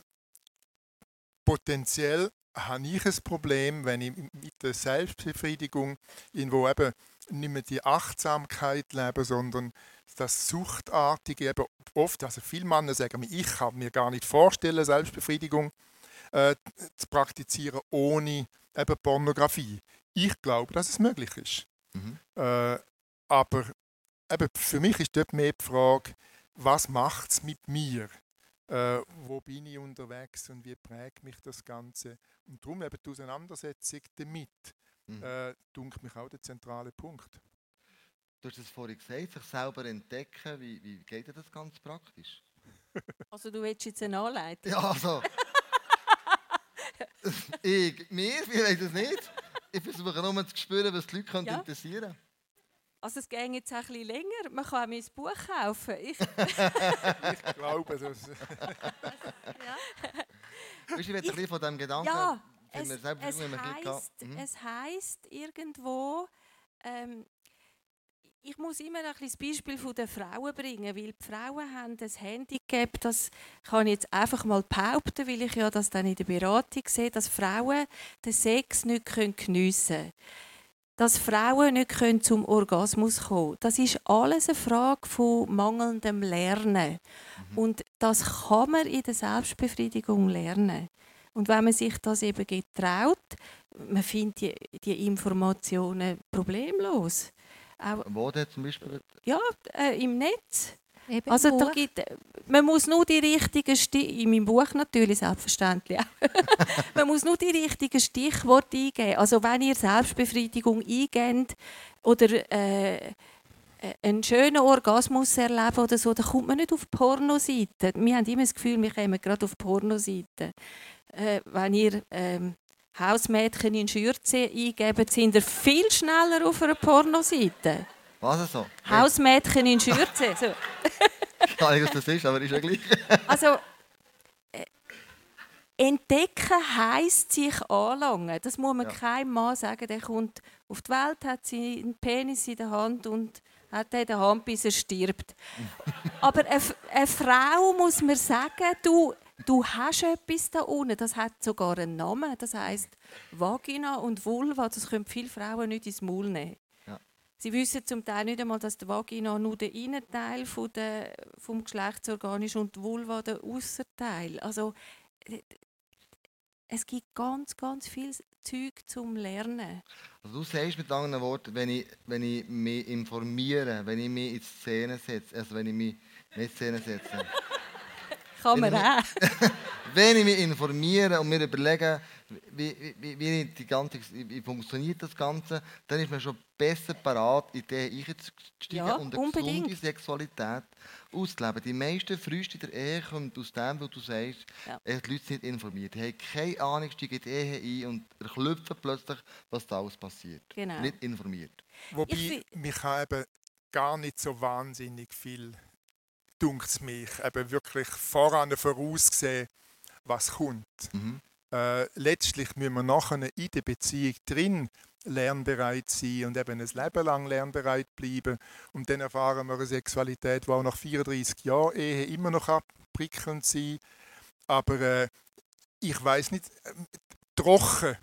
S2: potenziell habe ich ein Problem, wenn ich mit der Selbstbefriedigung irgendwo eben nicht mehr die Achtsamkeit lebe, sondern das Suchtartige eben oft, also viele Männer sagen mir, ich kann mir gar nicht vorstellen, Selbstbefriedigung äh, zu praktizieren ohne eben Pornografie. Ich glaube, dass es möglich ist. Mhm. Äh, aber eben für mich ist dort mehr die Frage, was macht es mit mir? Äh, wo bin ich unterwegs und wie prägt mich das Ganze? Und darum eben die Auseinandersetzung damit, mhm. äh, dunkelt mich auch der zentrale Punkt.
S1: Du hast es vorhin gesagt, sich selber entdecken. Wie, wie geht das ganz praktisch?
S4: Also du willst jetzt eine Anleitung?
S1: Ja, also... ich, mir, ich weiß es nicht. Ich versuche nur zu spüren, was die Leute ja. interessieren können.
S4: Also es geht jetzt ein bisschen länger. Man kann auch mein Buch kaufen. Ich,
S2: ich glaube das.
S1: ja. Weißt du, jetzt ein bisschen von diesem Gedanken...
S4: Ja, es, es, heisst, mhm. es heisst irgendwo... Ähm, ich muss immer ein das Beispiel von den Frauen bringen, weil die Frauen haben ein Handicap, das kann ich jetzt einfach mal behaupten, weil ich ja das dann in der Beratung sehe, dass Frauen den Sex nicht geniessen können. Dass Frauen nicht zum Orgasmus kommen können. Das ist alles eine Frage von mangelndem Lernen. Mhm. Und das kann man in der Selbstbefriedigung lernen. Und wenn man sich das eben getraut, man findet die, die Informationen problemlos.
S1: Auch, Wo denn zum Beispiel?
S4: Ja, äh, im Netz. Eben also da gibt, man muss nur die richtigen Stichworte, in meinem Buch natürlich selbstverständlich man muss nur die richtigen Stichworte eingeben. Also wenn ihr Selbstbefriedigung eingebt oder äh, äh, einen schönen Orgasmus erleben oder so, dann kommt man nicht auf Pornoseiten. Wir haben immer das Gefühl, wir kommen gerade auf Pornoseiten. Äh, wenn ihr ähm, Hausmädchen in Schürze eingeben, sind ihr viel schneller auf einer Pornoseite.
S1: Was so?
S4: Hausmädchen in Schürze. So.
S1: ich weiß nicht, was das ist, aber ist ja gleich.
S4: also, äh, entdecken heisst sich anlangen. Das muss man ja. keinem Mann sagen. Der kommt auf die Welt, hat seinen Penis in der Hand und hat den in der Hand, bis er stirbt. aber eine, eine Frau muss mir sagen, du, du hast etwas da unten, das hat sogar einen Namen, das heißt Vagina und Vulva, das können viele Frauen nicht ins Maul nehmen. Ja. Sie wissen zum Teil nicht einmal, dass die Vagina nur der Innenteil von der, vom Geschlechtsorgan ist und die Vulva der Ausserteil. Also es gibt ganz, ganz viel Zeug zum Lernen.
S1: Also du sagst mit anderen Worten, wenn ich, wenn ich mich informiere, wenn ich mich in Szene setze, also wenn ich mich in Szene setze,
S4: kann man auch.
S1: wenn ich mich informiere und mir überlege, wie, wie, wie, die ganze, wie funktioniert das Ganze, dann ist man schon besser parat, in die einzusteigen ja, und eine unbedingt. gesunde Sexualität auszuleben. Die meisten Früchte der Ehe kommen aus dem, was du sagst, ja. die Leute sind informiert. Die haben keine Ahnung, steigen in die Ehe ein und erklüpfen plötzlich, was da alles passiert.
S4: Genau.
S1: Nicht informiert.
S2: Wobei, mich kann eben gar nicht so wahnsinnig viel dunkt mich, eben wirklich voran voraussehen, was kommt. Mhm. Äh, letztlich müssen wir nachher in der Beziehung drin lernbereit sein und eben ein Leben lang lernbereit bleiben. Und dann erfahren wir eine Sexualität, die auch nach 34 Jahren Ehe immer noch abprickelnd sein Aber äh, ich weiß nicht, äh, trocken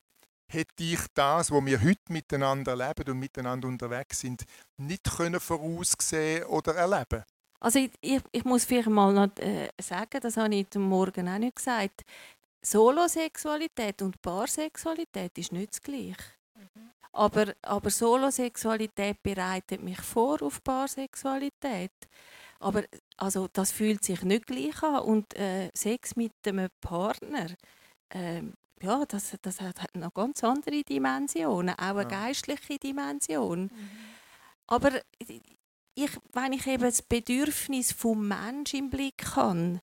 S2: hätte ich das, wo wir heute miteinander leben und miteinander unterwegs sind, nicht können voraussehen oder erleben.
S4: Also ich, ich, ich muss vielleicht mal noch äh, sagen, das habe ich heute Morgen auch nicht gesagt. Solosexualität und Paarsexualität ist nicht das Gleiche. Mhm. Aber, aber Solosexualität bereitet mich vor auf Paarsexualität. Aber also, das fühlt sich nicht gleich an. Und äh, Sex mit einem Partner, äh, ja, das, das hat noch ganz andere Dimensionen, auch eine ja. geistliche Dimension. Mhm. Aber ich, wenn ich eben das Bedürfnis vom Menschen im Blick habe,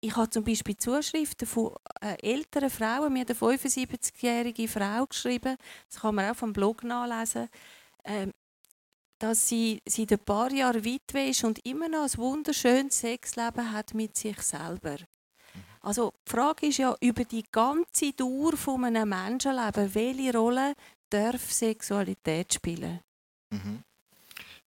S4: ich habe zum Beispiel Zuschriften von äh, älteren Frauen, mir hat eine 75-jährige Frau geschrieben, das kann man auch vom Blog nachlesen, äh, dass sie seit ein paar Jahren Witwe ist und immer noch ein wunderschönes Sexleben hat mit sich selber. Also die Frage ist ja über die ganze Dauer von einem Menschenleben, welche Rolle darf Sexualität spielen?
S1: Mhm.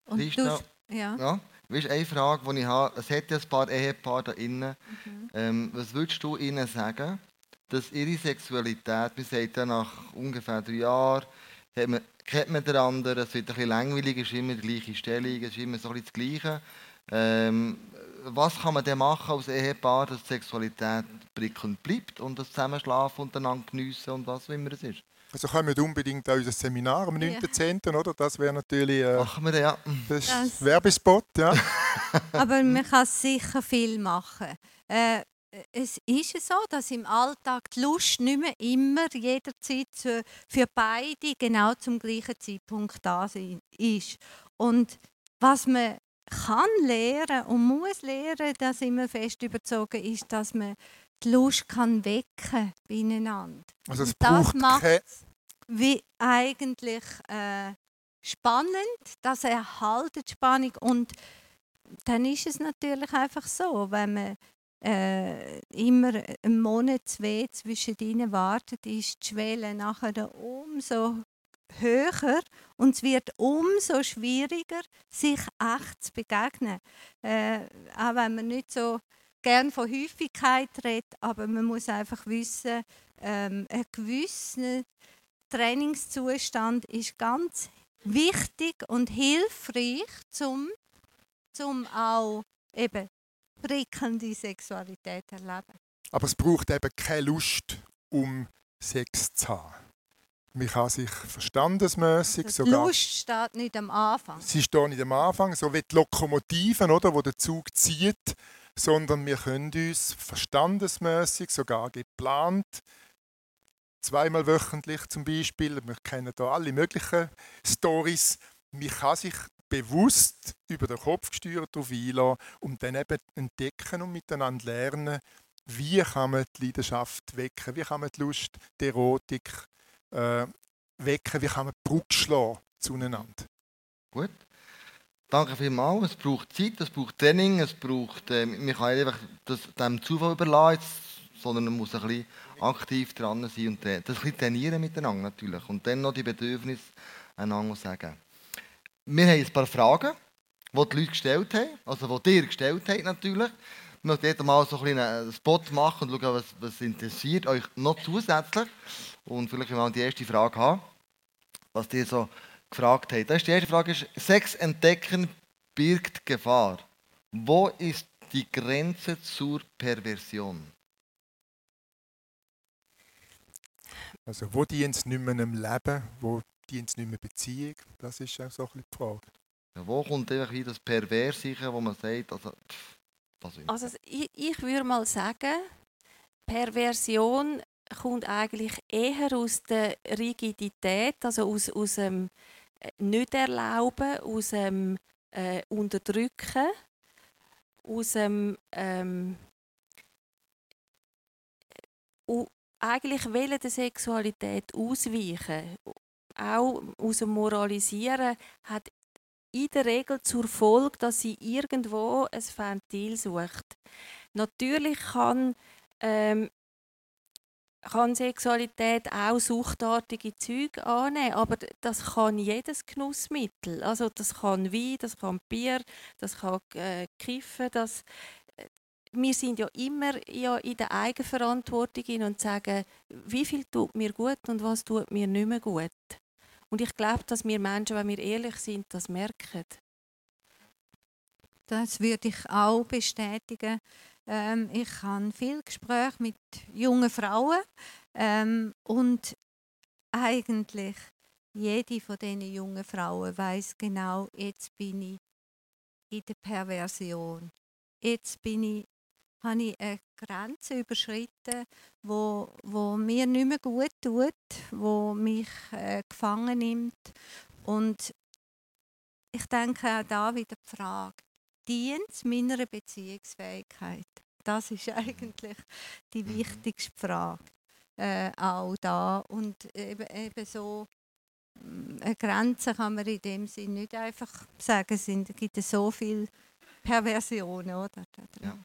S3: Und
S1: Christa,
S3: du, ja.
S1: Ja, weißt du, eine Frage, die ich habe, es hat ja ein paar Ehepaare da innen.
S3: Mhm.
S1: Ähm, was würdest du ihnen sagen, dass ihre Sexualität, wir sagen ja nach ungefähr drei Jahren, hat man, kennt man den anderen, es wird ein bisschen langweilig, es ist immer die gleiche Stellung, es ist immer so ein bisschen das Gleiche. Ähm, was kann man denn machen als Ehepaar, dass die Sexualität prickelnd bleibt und das Zusammenschlafen untereinander geniessen und was auch immer es ist?
S2: Also kommt unbedingt an unser Seminar am
S3: Ja.
S2: 9.10., oder? Das wäre natürlich äh,
S1: Machen wir das, ja.
S2: das ist
S3: Das-
S2: Werbespot, ja.
S3: Aber man kann sicher viel machen. Äh, es ist ja so, dass im Alltag die Lust nicht mehr immer jederzeit zu- für beide genau zum gleichen Zeitpunkt da ist. Und was man kann lernen und muss lernen, das immer fest überzogen ist, dass man die Lust kann wecken beieinander.
S2: Also es
S3: das macht
S2: keine
S3: wie eigentlich äh, spannend, das erhaltet Spannung und dann ist es natürlich einfach so, wenn man äh, immer einen Monat, zwei zwischen ihnen wartet, ist die Schwelle nachher umso höher und es wird umso schwieriger, sich echt zu begegnen. Äh, auch wenn man nicht so gern von Häufigkeit redet, aber man muss einfach wissen, ähm, ein gewisser Trainingszustand ist ganz wichtig und hilfreich, zum, zum auch eben prickelnde Sexualität zu erleben.
S2: Aber es braucht eben keine Lust, um Sex zu haben. Man kann sich verstandesmäßig
S3: Also die
S2: sogar.
S3: Lust steht nicht am Anfang.
S2: Sie stehen nicht am Anfang, so wie die Lokomotiven, oder, wo der Zug zieht, sondern wir können uns verstandesmäßig sogar geplant zweimal wöchentlich zum Beispiel. Wir kennen da alle möglichen Stories. Man kann sich bewusst über den Kopf gesteuert auf einlassen und dann eben entdecken und miteinander lernen, wie kann man die Leidenschaft wecken, wie kann man die Lust, die Erotik äh, wecken, wie kann man die Brücke schlagen zueinander.
S1: Gut. Danke vielmals. Es braucht Zeit, es braucht Training, es braucht, äh, man kann einfach das dem Zufall überlassen, jetzt, sondern man muss ein bisschen aktiv dran sein und das ein trainieren miteinander natürlich. Und dann noch die Bedürfnisse einander sagen. Wir haben ein paar Fragen, die die Leute gestellt haben, also die ihr gestellt habt natürlich. Ich möchte jedes Mal so einen Spot machen und schauen, was, was interessiert euch noch zusätzlich. Und vielleicht mal die erste Frage haben, was ihr so gefragt habt. Das ist die erste Frage ist, Sex entdecken birgt Gefahr. Wo ist die Grenze zur Perversion?
S2: Also wo dient es nicht mehr einem Leben, wo dient es nicht mehr Beziehung? Das ist auch so ein bisschen die Frage.
S1: Ja, wo kommt einfach wieder das Perverse, wo man sagt, also, pff, was.
S4: Also ich, ich würde mal sagen, Perversion kommt eigentlich eher aus der Rigidität, also aus, aus dem äh, Nicht-Erlauben, aus dem äh, Unterdrücken, aus dem ähm, u- eigentlich wollen der Sexualität ausweichen. Auch aus dem Moralisieren hat in der Regel zur Folge, dass sie irgendwo ein Ventil sucht. Natürlich kann, ähm, kann Sexualität auch suchtartige Züge annehmen, aber das kann jedes Genussmittel. Also das kann Wein, das kann Bier, das kann äh, Kiffen, das äh, wir sind ja immer ja in der Eigenverantwortung und sagen, wie viel tut mir gut und was tut mir nicht mehr gut. Und ich glaube, dass wir Menschen, wenn wir ehrlich sind, das merken.
S3: Das würde ich auch bestätigen. Ähm, ich habe viel Gespräche mit jungen Frauen ähm, und eigentlich jede von diesen jungen Frauen weiß genau, jetzt bin ich in der Perversion. Jetzt bin ich, habe ich eine Grenze überschritten, wo, wo mir nicht mehr gut tut, wo mich äh, gefangen nimmt und ich denke auch da wieder die Frage, dient meiner Beziehungsfähigkeit? Das ist eigentlich die
S1: Mhm.
S3: wichtigste Frage. Äh, auch da. Und eben, eben so, mm, eine Grenze kann man in dem Sinn nicht einfach sagen. Es gibt so viele Perversionen, oder?
S1: Ja.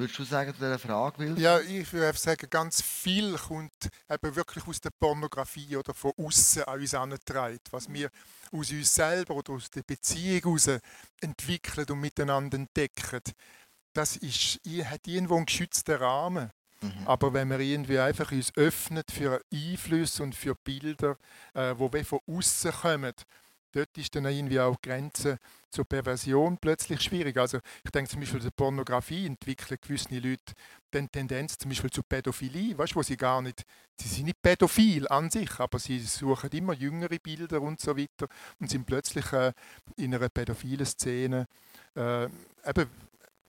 S1: Würdest du sagen zu dieser Frage, Will?
S2: Ja, ich würde sagen, ganz viel kommt eben wirklich aus der Pornografie oder von außen an uns herangetragen. Was wir aus uns selber oder aus der Beziehung heraus entwickeln und miteinander entdecken, das ist, hat irgendwo einen geschützten Rahmen.
S1: Mhm.
S2: Aber wenn wir irgendwie einfach uns öffnet für Einflüsse und für Bilder, äh, wo wie von außen kommen, dort ist dann irgendwie auch die Grenze zur Perversion plötzlich schwierig. Also ich denke zum Beispiel, der Pornografie entwickeln gewisse Leute dann Tendenz zum Beispiel zur Pädophilie, weißt, wo sie gar nicht, sie sind nicht pädophil an sich, aber sie suchen immer jüngere Bilder und so weiter und sind plötzlich äh, in einer pädophilen Szene, äh, eben,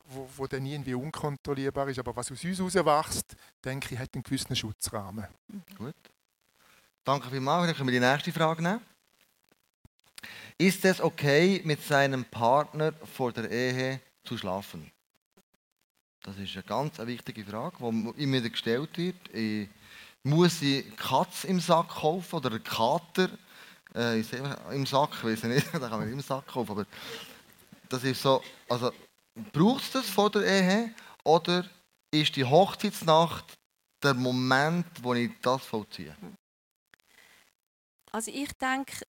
S2: wo, wo dann irgendwie unkontrollierbar ist. Aber was aus uns herauswächst, denke ich, hat einen gewissen Schutzrahmen.
S1: Gut. Danke vielmals. Dann können wir die nächste Frage nehmen. Ist es okay, mit seinem Partner vor der Ehe zu schlafen? Das ist eine ganz eine wichtige Frage, die immer wieder gestellt wird. Ich, muss ich Katz im Sack kaufen oder einen Kater äh, ich sehe im Sack? Weiß ich nicht, da kann man im Sack kaufen. Aber das ist so, also braucht es das vor der Ehe oder ist die Hochzeitsnacht der Moment, wo ich das vollziehe?
S4: Also ich denke,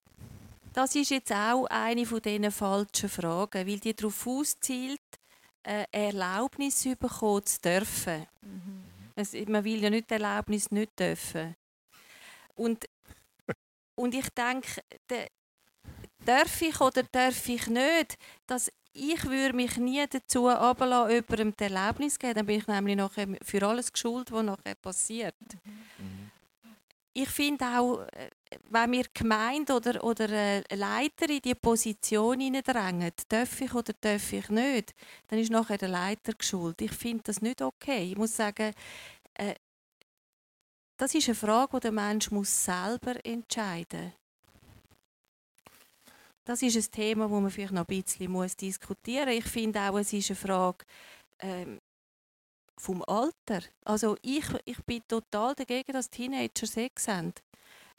S4: das ist jetzt auch eine von diesen falschen Fragen, weil die darauf auszielt, eine Erlaubnis zu bekommen zu dürfen. Es, man will ja nicht die Erlaubnis nicht dürfen. Und, und ich denke, de, darf ich oder darf ich nicht, dass ich würde mich nie dazu ablassen, jemandem die Erlaubnis zu geben. Dann bin ich nämlich nachher für alles geschult, was nachher passiert. Ich finde auch, äh, wenn wir Gemeinde oder, oder äh, Leiter in die Position hineindrängen, darf ich oder darf ich nicht, dann ist nachher der Leiter geschult. Ich finde das nicht okay. Ich muss sagen, äh, das ist eine Frage, die der Mensch muss selber entscheiden muss. Das ist ein Thema, das man vielleicht noch ein bisschen diskutieren muss. Ich finde auch, es ist eine Frage ähm, vom Alter. Also ich, ich bin total dagegen, dass Teenager Sex haben.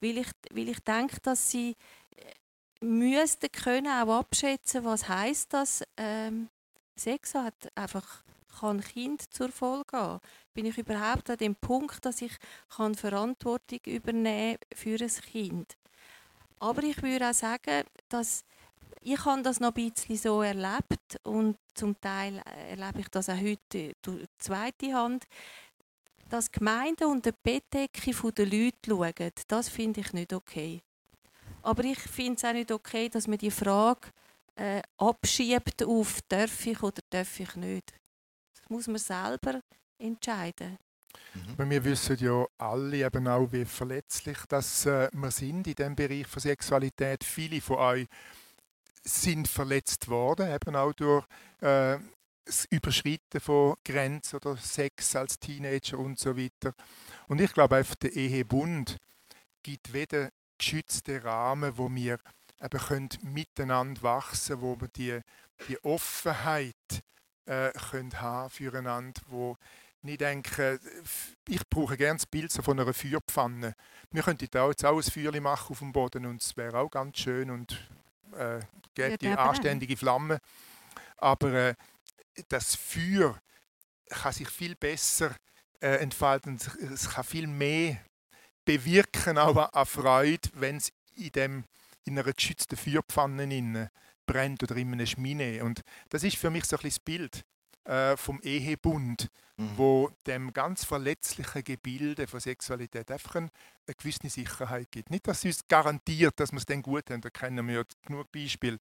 S4: Weil ich, weil ich denke, dass sie äh, müssten können auch abschätzen, was heißt das ähm, Sex hat einfach kann Kind zur Folge haben. Bin ich überhaupt an dem Punkt, dass ich kann Verantwortung übernehmen für ein Kind. Aber ich würde auch sagen, dass ich habe das noch ein bisschen so erlebt und zum Teil erlebe ich das auch heute durch zweite Hand, dass die Gemeinden und die Bettdecke der Leute schauen, das finde ich nicht okay. Aber ich finde es auch nicht okay, dass man die Frage äh, abschiebt auf «Darf ich oder darf ich nicht?» Das muss man selber entscheiden.
S2: Aber wir wissen ja alle eben auch, wie verletzlich dass, äh, wir sind in dem Bereich von Sexualität. Viele von euch sind verletzt worden, eben auch durch äh, das Überschreiten von Grenzen oder Sex als Teenager und so weiter. Und ich glaube einfach, der Ehebund gibt weder geschützten Rahmen, wo wir eben können miteinander wachsen, wo wir die, die Offenheit äh, können haben füreinander, wo ich denke, ich brauche gerne das Bild von einer Feuerpfanne. Wir könnten da jetzt auch ein Feuer machen auf dem Boden und es wäre auch ganz schön und äh, gäbe die anständige Flamme. Aber äh, das Feuer kann sich viel besser äh, entfalten. Es kann viel mehr bewirken, auch an Freude, wenn es in, dem, in einer geschützten Feuerpfanne innen brennt oder in einem Schmine. Und das ist für mich so ein bisschen das Bild äh, vom Ehebund,
S1: Mhm.
S2: wo dem ganz verletzlichen Gebilde von Sexualität einfach eine, eine gewisse Sicherheit gibt. Nicht, dass es uns garantiert, dass wir es dann gut haben, da kennen wir ja genug Beispiele,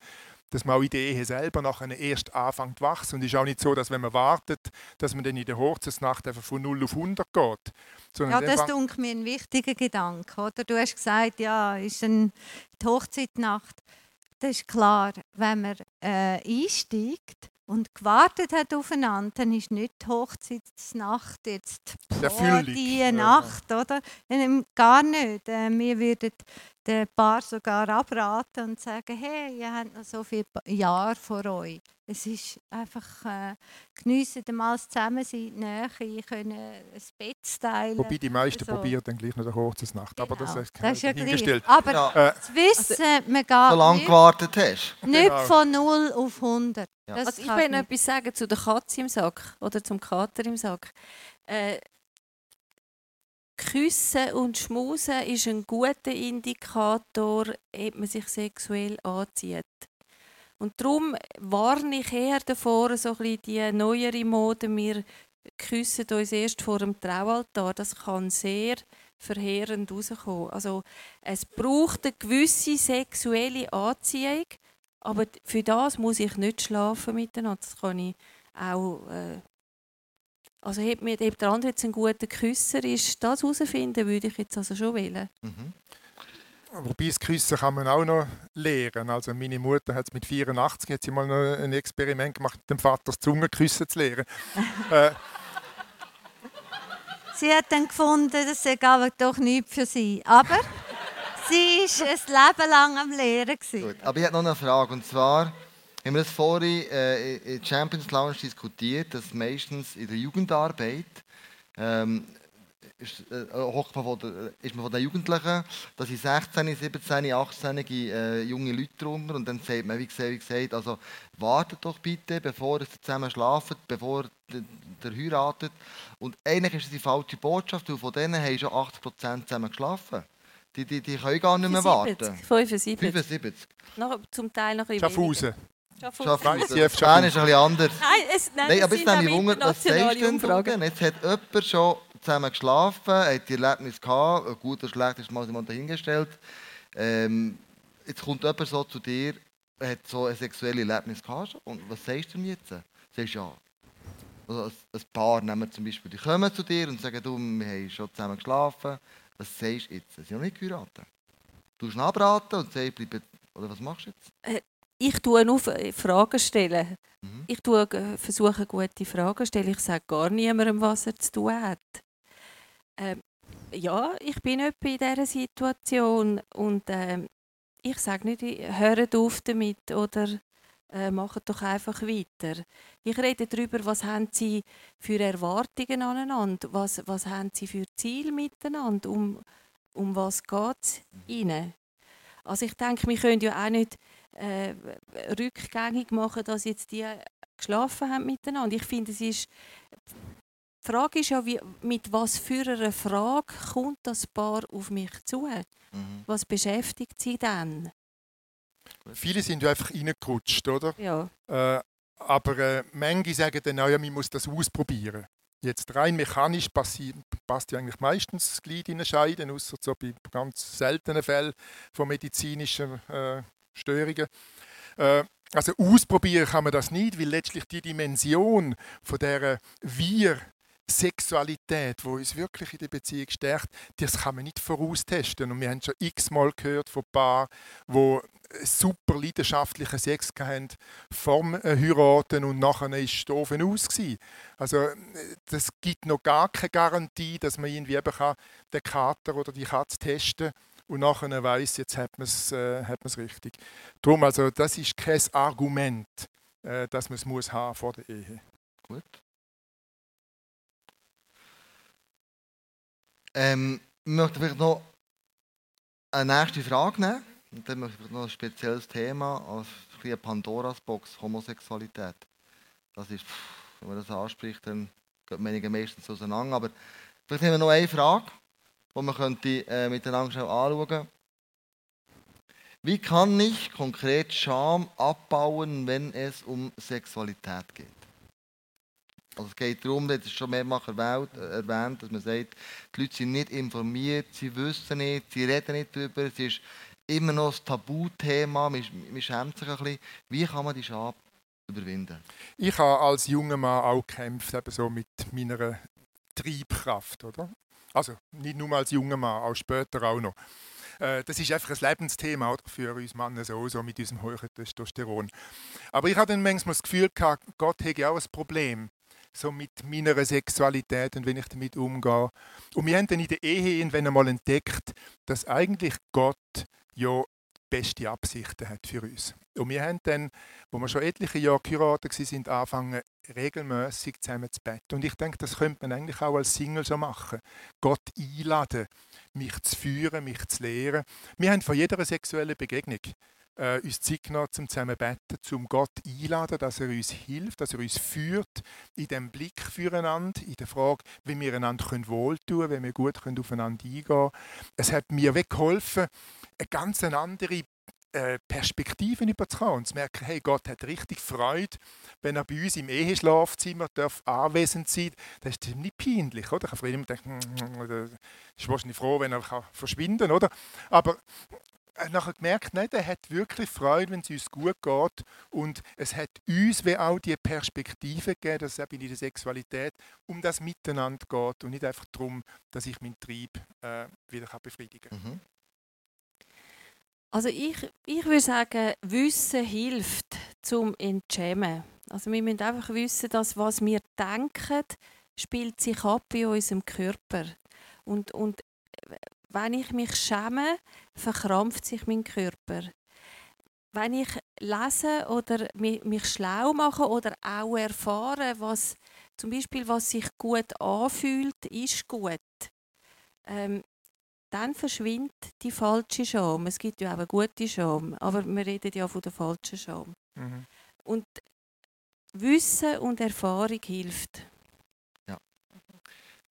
S2: dass man auch in der Ehe selber nachher erst anfängt zu wachsen. Und es ist auch nicht so, dass wenn man wartet, dass man dann in der Hochzeitsnacht einfach von 0 auf 100 geht.
S3: Ja,
S2: dann
S3: das ist mir ein wichtiger Gedanke. Oder? Du hast gesagt, ja, ist ein, die Hochzeitnacht. Das ist klar, wenn man äh, einsteigt und gewartet hat aufeinander, dann ist nicht die Hochzeitsnacht jetzt boah, die. Nacht, oder? Gar nicht. Äh, wir würden den Paar sogar abraten und sagen, hey, ihr habt noch so viele Jahre vor euch. Es ist einfach, äh, geniessen mal das Zusammensein, die Nähe, können ein Bett teilen.
S2: Wobei die meisten
S3: so.
S2: probieren dann gleich noch eine Hochzeitsnacht. Aber das,
S3: Genau.
S2: ist
S3: das ist ja gleich. Aber
S1: Ja.
S2: Äh,
S3: zu wissen, man geht
S1: Solange
S3: nicht,
S1: gewartet hast.
S3: nicht
S2: Genau.
S3: von 0 auf 100.
S1: Ja.
S3: Das
S4: Also ich will noch etwas sagen zu der Katze im Sack oder zum Kater im Sack. Äh, Küssen und Schmusen ist ein guter Indikator, ob man sich sexuell anzieht. Und darum warne ich eher davor, so ein die neuere Mode, wir küssen uns erst vor dem Traualtar. Das kann sehr verheerend rauskommen. Also es braucht eine gewisse sexuelle Anziehung, aber für das muss ich nicht schlafen miteinander. Das kann ich auch. Äh, also, ob, mir, ob der andere jetzt ein guter Küsser ist, das herausfinden würde ich jetzt also schon wählen.
S1: Mhm.
S2: Wobei das Küssen kann man auch noch lernen. Also meine Mutter hat mit 84 hat sie mal noch ein Experiment gemacht, dem Vater das Zungenküssen zu lernen. äh,
S3: Sie hat dann gefunden, das sei aber doch nichts für sie. Aber sie war ein Leben lang am Lehren.
S1: Gut. Aber ich habe noch eine Frage. Und zwar haben wir das vorhin äh, in der Champions Lounge diskutiert, dass meistens in der Jugendarbeit ähm, ist, äh, man von der, ist man von den Jugendlichen, dass sie 16, 17, 18 äh, junge Leute drunter und dann sagt man, wie gesagt, wie gesagt also wartet doch bitte, bevor ihr zusammen schlaft, bevor ihr ihr heiratet. Und eigentlich ist das die falsche Botschaft, weil von denen haben schon 80% zusammen geschlafen. Die, die, die können gar nicht mehr warten.
S4: 75.
S1: 75.
S4: Noch, zum Teil noch ein bisschen
S2: Schaffhausen.
S4: Schaffhausen.
S1: Bern ist ein bisschen anders.
S4: Nein, es, nein,
S1: Nein, aber jetzt nehme ich Wunder, was sagst du denn? Jetzt hat jemand schon zusammen geschlafen, hat die Erlebnis gehabt, gut oder schlecht ist mal jemand dahingestellt. Ähm, jetzt kommt jemand so zu dir, hat so ein sexuelles Erlebnis gehabt schon. und was sagst du ihm jetzt? Sagst du ja, also ein, ein Paar nehmen wir zum Beispiel, die kommen zu dir und sagen, du, wir haben schon zusammen geschlafen, was sagst du jetzt? Sie haben noch nicht geheiratet. Du abraten und sagst, bleib, oder was machst du jetzt?
S4: Ich tue nur F- Fragen stellen.
S1: Mhm.
S4: Ich tue, äh, versuche gute Fragen zu stellen. Ich sage gar niemandem, was er zu tun hat. Ähm, ja, ich bin etwa in dieser Situation und ähm, ich sage nicht, hört auf damit oder äh, macht doch einfach weiter. Ich rede darüber, was haben sie für Erwartungen aneinander, was, was haben sie für Ziele miteinander, um, um was geht es ihnen. Also ich denke, wir können ja auch nicht äh, rückgängig machen, dass jetzt die geschlafen haben miteinander. Ich finde, es ist die Frage ist ja, wie, mit was für einer Frage kommt das Paar auf mich zu?
S1: Mhm.
S4: Was beschäftigt sie dann?
S2: Viele sind ja einfach reingerutscht, oder?
S4: Ja.
S2: Äh, aber äh, manche sagen dann auch, ja, man muss das ausprobieren. Jetzt rein mechanisch passi- passt ja eigentlich meistens das Glied in eine Scheide, außer so bei ganz seltenen Fällen von medizinischen äh, Störungen. Äh, also ausprobieren kann man das nicht, weil letztlich die Dimension von der wir Sexualität, wo uns wirklich in der Beziehung stärkt, das kann man nicht voraustesten. Und wir haben schon x-mal gehört von Paaren, wo super leidenschaftlichen Sex hatten vorm äh, Heiraten und nachher ist es doof aus. Also äh, das gibt noch gar keine Garantie, dass man irgendwie eben kann, den Kater oder die Katze testen und nachher weiß, jetzt hat man es äh, richtig. Darum, also das ist kein Argument, äh, dass man es muss haben vor der Ehe.
S1: Gut. Ähm, ich möchte vielleicht noch eine nächste Frage nehmen. Und dann möchte ich noch ein spezielles Thema, als eine Pandoras Box, Homosexualität. Das ist, wenn man das anspricht, dann geht Meinungen meistens auseinander. Aber vielleicht haben wir noch eine Frage, die man könnte, äh, miteinander schnell anschauen Wie kann ich konkret Scham abbauen, wenn es um Sexualität geht? Also es geht darum, das ist schon mehrmals erwähnt, äh, erwähnt, dass man sagt, die Leute sind nicht informiert, sie wissen nicht, sie reden nicht darüber, es ist immer noch ein Tabuthema, man, man schämt sich ein bisschen. Wie kann man die Scham überwinden?
S2: Ich habe als junger Mann auch gekämpft, eben so mit meiner Triebkraft, oder? Also nicht nur als junger Mann, auch später auch noch. Äh, Das ist einfach ein Lebensthema für uns Männer so, so mit unserem hohen Testosteron. Aber ich hatte dann manchmal das Gefühl, gehabt, Gott hätte auch ein Problem so mit meiner Sexualität und wenn ich damit umgehe. Und wir haben dann in der Ehe irgendwann einmal entdeckt, dass eigentlich Gott ja beste Absichten hat für uns. Und wir haben dann, wo wir schon etliche Jahre geheiratet sind, angefangen, regelmäßig zusammen zu beten. Und ich denke, das könnte man eigentlich auch als Single so machen. Gott einladen, mich zu führen, mich zu lehren. Wir haben von jeder sexuellen Begegnung äh, uns Zeit genommen, um zusammen zu beten, um Gott einladen, dass er uns hilft, dass er uns führt in dem Blick füreinander, in der Frage, wie wir einander wohltun können, wie wir gut aufeinander eingehen können. Es hat mir geholfen, eine ganz andere äh, Perspektiven überzukommen und zu merken, hey, Gott hat richtig Freude, wenn er bei uns im Eheschlafzimmer darf anwesend sein Das ist nicht peinlich, oder? Ich habe immer gedacht, hm, ist wahrscheinlich froh, wenn er verschwinden kann, oder? Aber nachher gemerkt, nein, der hat wirklich Freude, wenn es uns gut geht. Und es hat uns wie auch die Perspektive gegeben, dass es eben in der Sexualität um das Miteinander geht und nicht einfach darum, dass ich meinen Trieb äh, wieder befriedigen kann. Mhm.
S4: Also ich, ich würde sagen, Wissen hilft zum Entschämen. Also wir müssen einfach wissen, dass was wir denken, spielt sich ab in unserem Körper. Und, und wenn ich mich schäme, verkrampft sich mein Körper. Wenn ich lese oder mich schlau mache oder auch erfahre, was zum Beispiel was sich gut anfühlt, ist gut. Ähm, dann verschwindet die falsche Scham. Es gibt ja auch eine gute Scham, aber wir reden ja von der falschen Scham. Mhm. Und Wissen und Erfahrung hilft.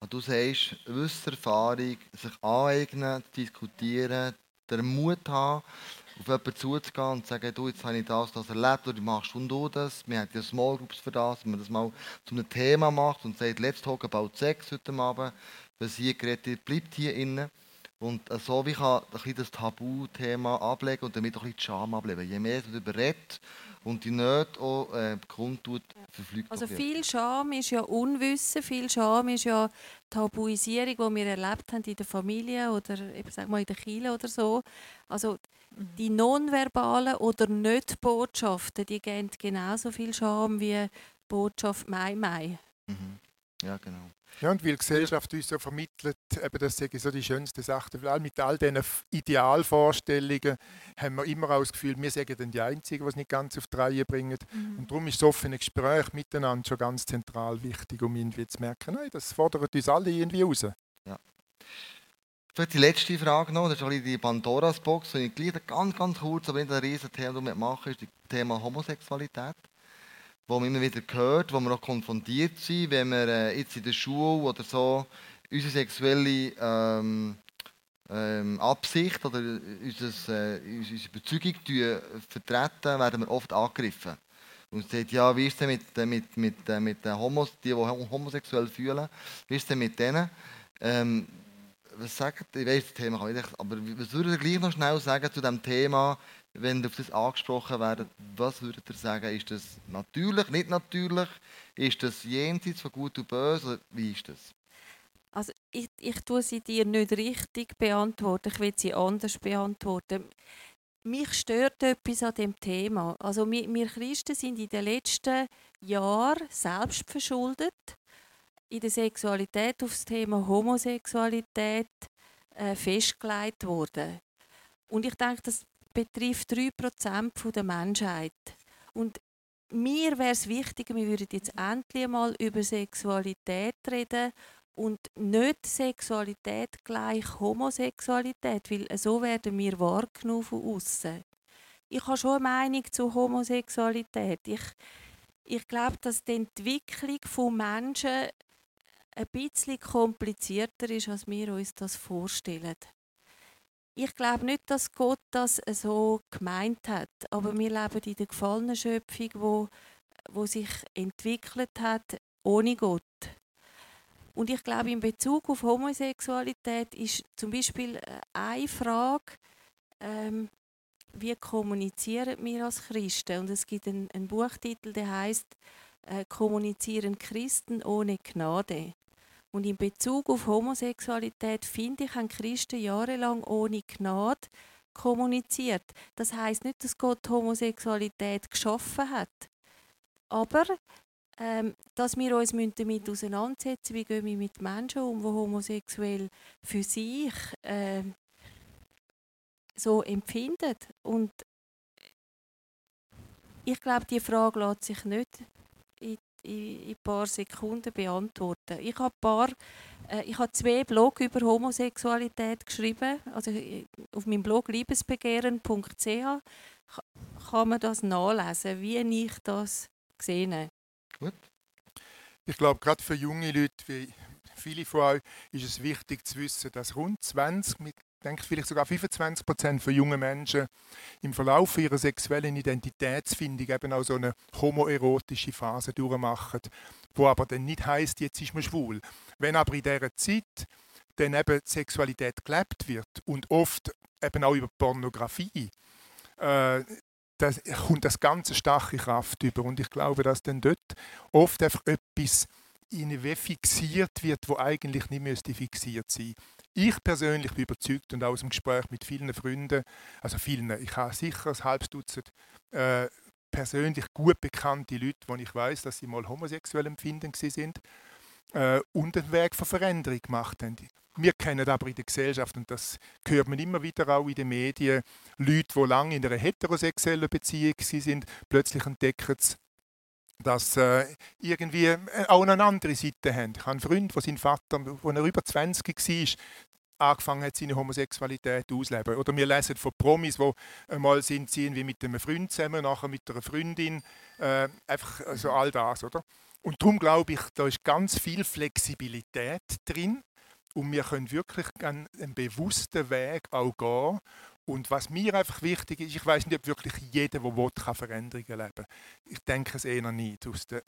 S1: Und du sagst, Wissen, Erfahrung, sich aneignen, diskutieren, den Mut haben, auf jemanden zuzugehen und zu sagen, du, jetzt habe ich das, das erlebt, oder machst und du das. Wir haben ja Small Groups für das, wenn man das mal zu einem Thema macht und sagt, let's talk about Sex heute Abend. Was hier geredet wird, bleibt hier innen. Und so wie kann ich das Tabuthema ablegen und damit auch ein bisschen die Scham ablegen. Je mehr du darüber redest und die Nöte auch äh, kundtut, verfliegt
S4: Also viel Scham ist ja Unwissen, viel Scham ist ja Tabuisierung, die wir erlebt haben in der Familie oder eben, sag mal, in der Kirche oder so. Also die nonverbalen oder nicht Botschaften, die geben genauso viel Scham wie Botschaft Mai Mai.
S1: Mhm. Ja, genau.
S2: Ja, und weil die Gesellschaft uns so vermittelt, eben das sage ich so die schönste Sache, weil mit all diesen Idealvorstellungen haben wir immer auch das Gefühl, wir sind dann die Einzigen, die es nicht ganz auf die Reihe bringen. Mhm. Und darum ist das offene Gespräch miteinander schon ganz zentral wichtig, um irgendwie zu merken, nein, das fordert uns alle irgendwie raus. Ja.
S1: Vielleicht die letzte Frage noch, das ist die Pandoras Box, und ich gleich ganz, ganz kurz, aber nicht ein riesen Thema machen, ist das Thema Homosexualität wo man immer wieder hört, wo wir auch konfrontiert sind, wenn wir äh, jetzt in der Schule oder so unsere sexuelle ähm, ähm, Absicht oder unseres, äh, unsere Überzeugung vertreten, werden wir oft angegriffen. Und sagt, ja, wie ist es mit, mit, mit, mit den Homos, die, die homosexuell fühlen, wie ist es mit denen? Ähm, was sagt, ich weiß das Thema nicht, aber was würdet ihr gleich noch schnell sagen zu dem Thema, wenn auf das angesprochen werden, was würdet ihr sagen? Ist das natürlich, nicht natürlich? Ist das jenseits von Gut und Böse? Wie ist das?
S4: Also ich, ich tue sie dir nicht richtig beantworten, ich will sie anders beantworten. Mich stört etwas an dem Thema. Also wir, wir Christen sind in den letzten Jahren selbst verschuldet in der Sexualität auf das Thema Homosexualität äh, festgelegt worden. Und ich denke, das betrifft 3% der Menschheit. Und mir wäre es wichtig, wir würden jetzt endlich mal über Sexualität reden und nicht Sexualität gleich Homosexualität, weil so werden wir wahrgenommen von außen. Ich habe schon eine Meinung zu Homosexualität. Ich, ich glaube, dass die Entwicklung von Menschen ein bisschen komplizierter ist, als wir uns das vorstellen. Ich glaube nicht, dass Gott das so gemeint hat, aber wir leben in der gefallenen Schöpfung, wo, wo sich entwickelt hat ohne Gott. Und ich glaube, in Bezug auf Homosexualität ist zum Beispiel äh, eine Frage, ähm, wie kommunizieren wir als Christen? Und es gibt einen, einen Buchtitel, der heißt äh, Kommunizieren Christen ohne Gnade. Und in Bezug auf Homosexualität finde ich, haben Christen jahrelang ohne Gnade kommuniziert. Das heißt nicht, dass Gott Homosexualität geschaffen hat. Aber ähm, dass wir uns damit auseinandersetzen wie gehen wir mit Menschen um, die homosexuell für sich äh, so empfinden. Und ich glaube, die Frage lässt sich nicht in, in, in ein paar Sekunden beantworten. Ich habe paar, äh, ich habe zwei Blogs über Homosexualität geschrieben. Also auf meinem Blog liebesbegehren.ch kann man das nachlesen, wie ich das sehe.
S2: Gut. Ich glaube, gerade für junge Leute wie viele von euch ist es wichtig zu wissen, dass rund 20, ich denke vielleicht sogar 25 Prozent von jungen Menschen im Verlauf ihrer sexuellen Identitätsfindung eben auch so eine homoerotische Phase durchmachen, wo aber dann nicht heißt, jetzt ist man schwul. Wenn aber in dieser Zeit dann eben die Sexualität gelebt wird und oft eben auch über Pornografie, äh, das kommt das ganze starke Kraft über. Und ich glaube, dass dann dort oft einfach etwas in fixiert wird, wo eigentlich nicht müsste fixiert sein. Ich persönlich bin überzeugt und auch aus dem Gespräch mit vielen Freunden, also vielen, ich habe sicher ein halbes Dutzend äh, persönlich gut bekannte Leute, wo ich weiß, dass sie mal homosexuell empfinden sind äh, und einen Weg von Veränderung gemacht haben. Wir kennen aber in der Gesellschaft, und das hört man immer wieder auch in den Medien, Leute, die lange in einer heterosexuellen Beziehung sind, plötzlich entdecken sie, dass äh, irgendwie äh, auch eine andere Seite haben. Ich habe einen Freund, wo sein Vater, als er über 20 war, angefangen hat, seine Homosexualität auszuleben. Oder wir lesen von Promis, die einmal sind sie irgendwie mit einem Freund zusammen, nachher mit einer Freundin. Äh, einfach also all das, oder? Und darum glaube ich, da ist ganz viel Flexibilität drin und wir können wirklich einen, bewussten Weg auch gehen. Und was mir einfach wichtig ist, ich weiß nicht, ob wirklich jeder, der will, kann Veränderungen leben kann. Ich denke es eher nicht aus den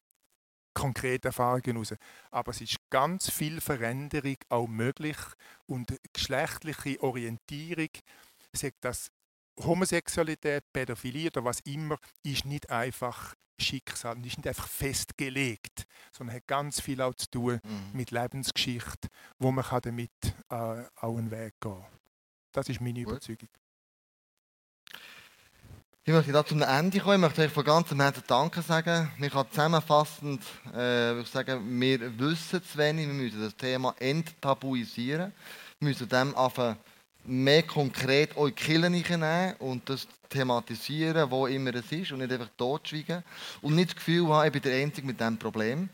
S2: konkreten Erfahrungen heraus. Aber es ist ganz viel Veränderung auch möglich und geschlechtliche Orientierung, sagt das Homosexualität, Pädophilie oder was immer, ist nicht einfach Schicksal, ist nicht einfach festgelegt, sondern hat ganz viel auch zu tun mhm. mit Lebensgeschichte, wo man kann damit äh, auch einen Weg gehen kann. Das ist meine Gut. Überzeugung.
S1: Ich möchte da zum Ende kommen. Ich möchte euch von ganzem Herzen Danke sagen. Ich kann zusammenfassend äh, sagen, wir wissen zu wenig. Wir müssen das Thema enttabuisieren. Wir müssen dem anfangen, mehr konkret die Kirche nehmen und das thematisieren, wo immer es ist und nicht einfach totschweigen und nicht das Gefühl haben, ich bin der Einzige mit diesem Problem,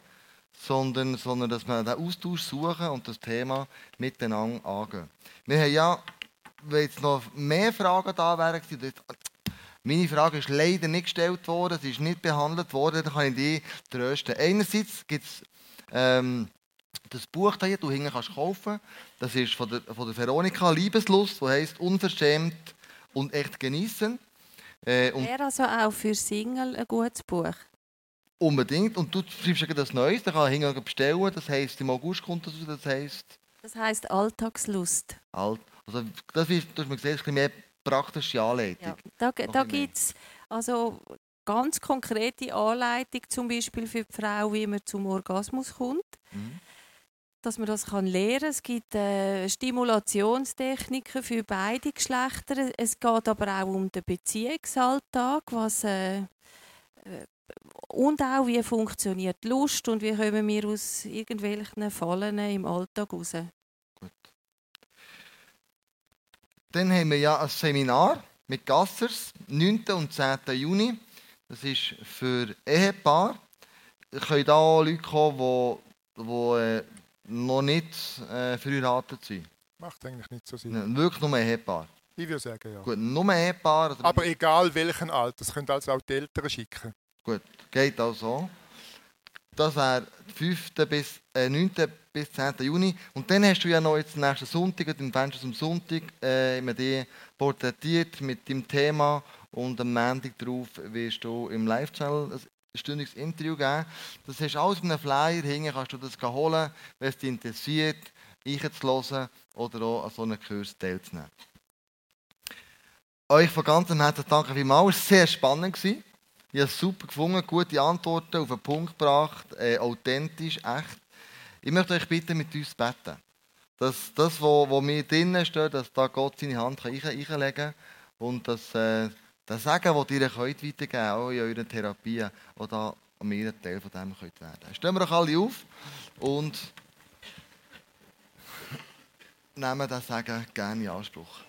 S1: sondern, sondern dass wir den Austausch suchen und das Thema miteinander angehen. Wir haben ja, wenn jetzt noch mehr Fragen da wären, meine Frage ist leider nicht gestellt worden, sie ist nicht behandelt worden, dann kann ich die trösten. Einerseits gibt es ähm, das Buch hier, du hinten kannst kaufen. Das ist von der, von der Veronika Liebeslust, das heißt Unverschämt und echt genießen.
S4: Äh, Wäre also auch für Single ein gutes Buch?
S1: Unbedingt. Und du schreibst ja das Neues, da kann ich bestellen. Das heisst, im August kommt das raus. Das heisst.
S4: Das heisst Alltagslust.
S1: Alt. Also das ist, du hast mir gesehen, ein bisschen mehr praktische Anleitung. Ja,
S4: da da gibt es also ganz konkrete Anleitung, zum Beispiel für die Frau, wie man zum Orgasmus kommt. Mhm dass man das kann lernen kann. Es gibt äh, Stimulationstechniken für beide Geschlechter. Es geht aber auch um den Beziehungsalltag, was äh, äh, und auch wie funktioniert Lust und wie kommen wir aus irgendwelchen Fallen im Alltag raus. Gut.
S1: Dann haben wir ja ein Seminar mit Gassers, 9. und 10. Juni. Das ist für Ehepaar. Es können da Leute kommen, die, die noch nicht äh, verheiratet sind.
S2: Macht eigentlich nicht so Sinn.
S1: wirklich nur ein Ehepaar.
S2: Ich würde sagen, ja.
S1: Gut, nur Ehepaar.
S2: Aber egal welchen Alter, das können also auch die Eltern schicken.
S1: Gut, geht auch so. Das wäre 5. bis, äh, 9. bis 10. Juni. Und dann hast du ja noch jetzt nächsten Sonntag, den Fenster zum Sonntag, äh, immer die porträtiert mit dem Thema. Und am Montag darauf wirst du im Live-Channel stündiges Interview geben. Das hast du alles auf einem Flyer, hinten kannst du das holen, wenn es dich interessiert, einzuhören oder auch an so einem Kurs teilzunehmen. Euch von ganzem Herzen danke vielmals. Es war sehr spannend. Ich habe es super gefunden, gute Antworten auf den Punkt gebracht, äh, authentisch, echt. Ich möchte euch bitten, mit uns beten. Dass das, was mir drinnen steht, dass da Gott seine Hand einlegen kann und dass äh, das Sagen, das ihr könnt weitergeben könnt, auch in euren Therapien, da und wir ein Teil von dem könnt werden. Stehen wir doch alle auf und nehmen das Sagen gerne in Anspruch.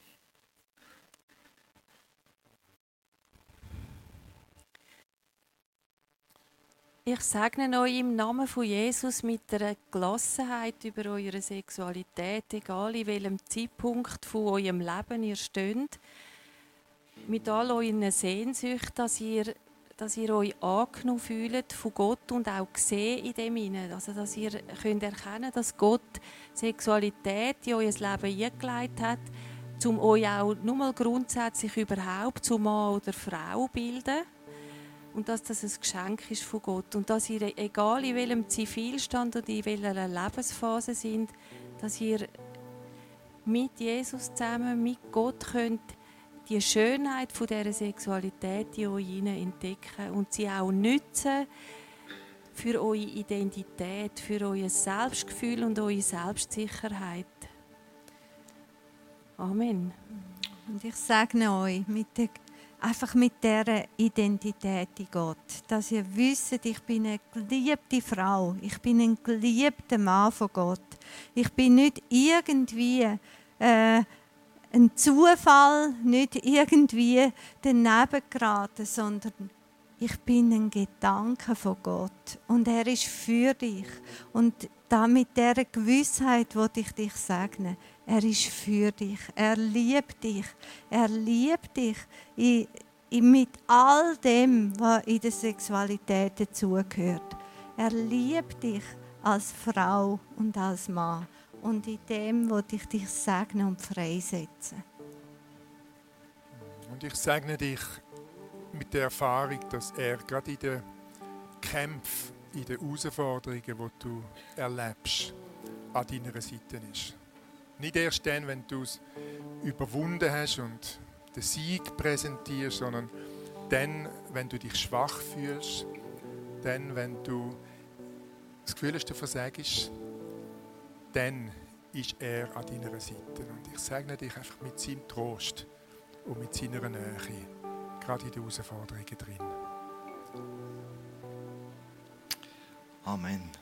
S4: Ich segne euch im Namen von Jesus mit einer Gelassenheit über eure Sexualität, egal in welchem Zeitpunkt von eurem Leben ihr steht, mit all euren Sehnsüchten, dass ihr, dass ihr euch angenommen fühlt von Gott und auch gesehen in dem hinein. Also, dass ihr könnt erkennen dass Gott Sexualität in euer Leben eingelegt hat, um euch auch nur mal grundsätzlich überhaupt zu Mann oder Frau zu bilden und dass das ein Geschenk ist von Gott und dass ihr, egal in welchem Zivilstand oder in welcher Lebensphase sind, dass ihr mit Jesus zusammen, mit Gott könnt die Schönheit von dieser Sexualität in euch entdecken und sie auch nutzen für eure Identität, für euer Selbstgefühl und eure Selbstsicherheit. Amen.
S3: Und ich segne euch mit der einfach mit dieser Identität in Gott. Dass ihr wisst, ich bin eine geliebte Frau, ich bin ein geliebter Mann von Gott. Ich bin nicht irgendwie äh, ein Zufall, nicht irgendwie daneben geraten, sondern ich bin ein Gedanke von Gott und er ist für dich. Und da mit dieser Gewissheit wollte ich dich segnen. Er ist für dich. Er liebt dich. Er liebt dich in, in, mit all dem, was in der Sexualität dazugehört. Er liebt dich als Frau und als Mann. Und in dem wollte ich dich segnen und freisetzen.
S2: Und ich segne dich mit der Erfahrung, dass er gerade in den Kämpfen, in den Herausforderungen, die du erlebst, an deiner Seite ist. Nicht erst dann, wenn du es überwunden hast und den Sieg präsentierst, sondern dann, wenn du dich schwach fühlst, dann, wenn du das Gefühl hast, du versagst, dann ist er an deiner Seite. Und ich segne dich einfach mit seinem Trost und mit seiner Nähe, gerade in den Herausforderungen drin.
S1: Amen.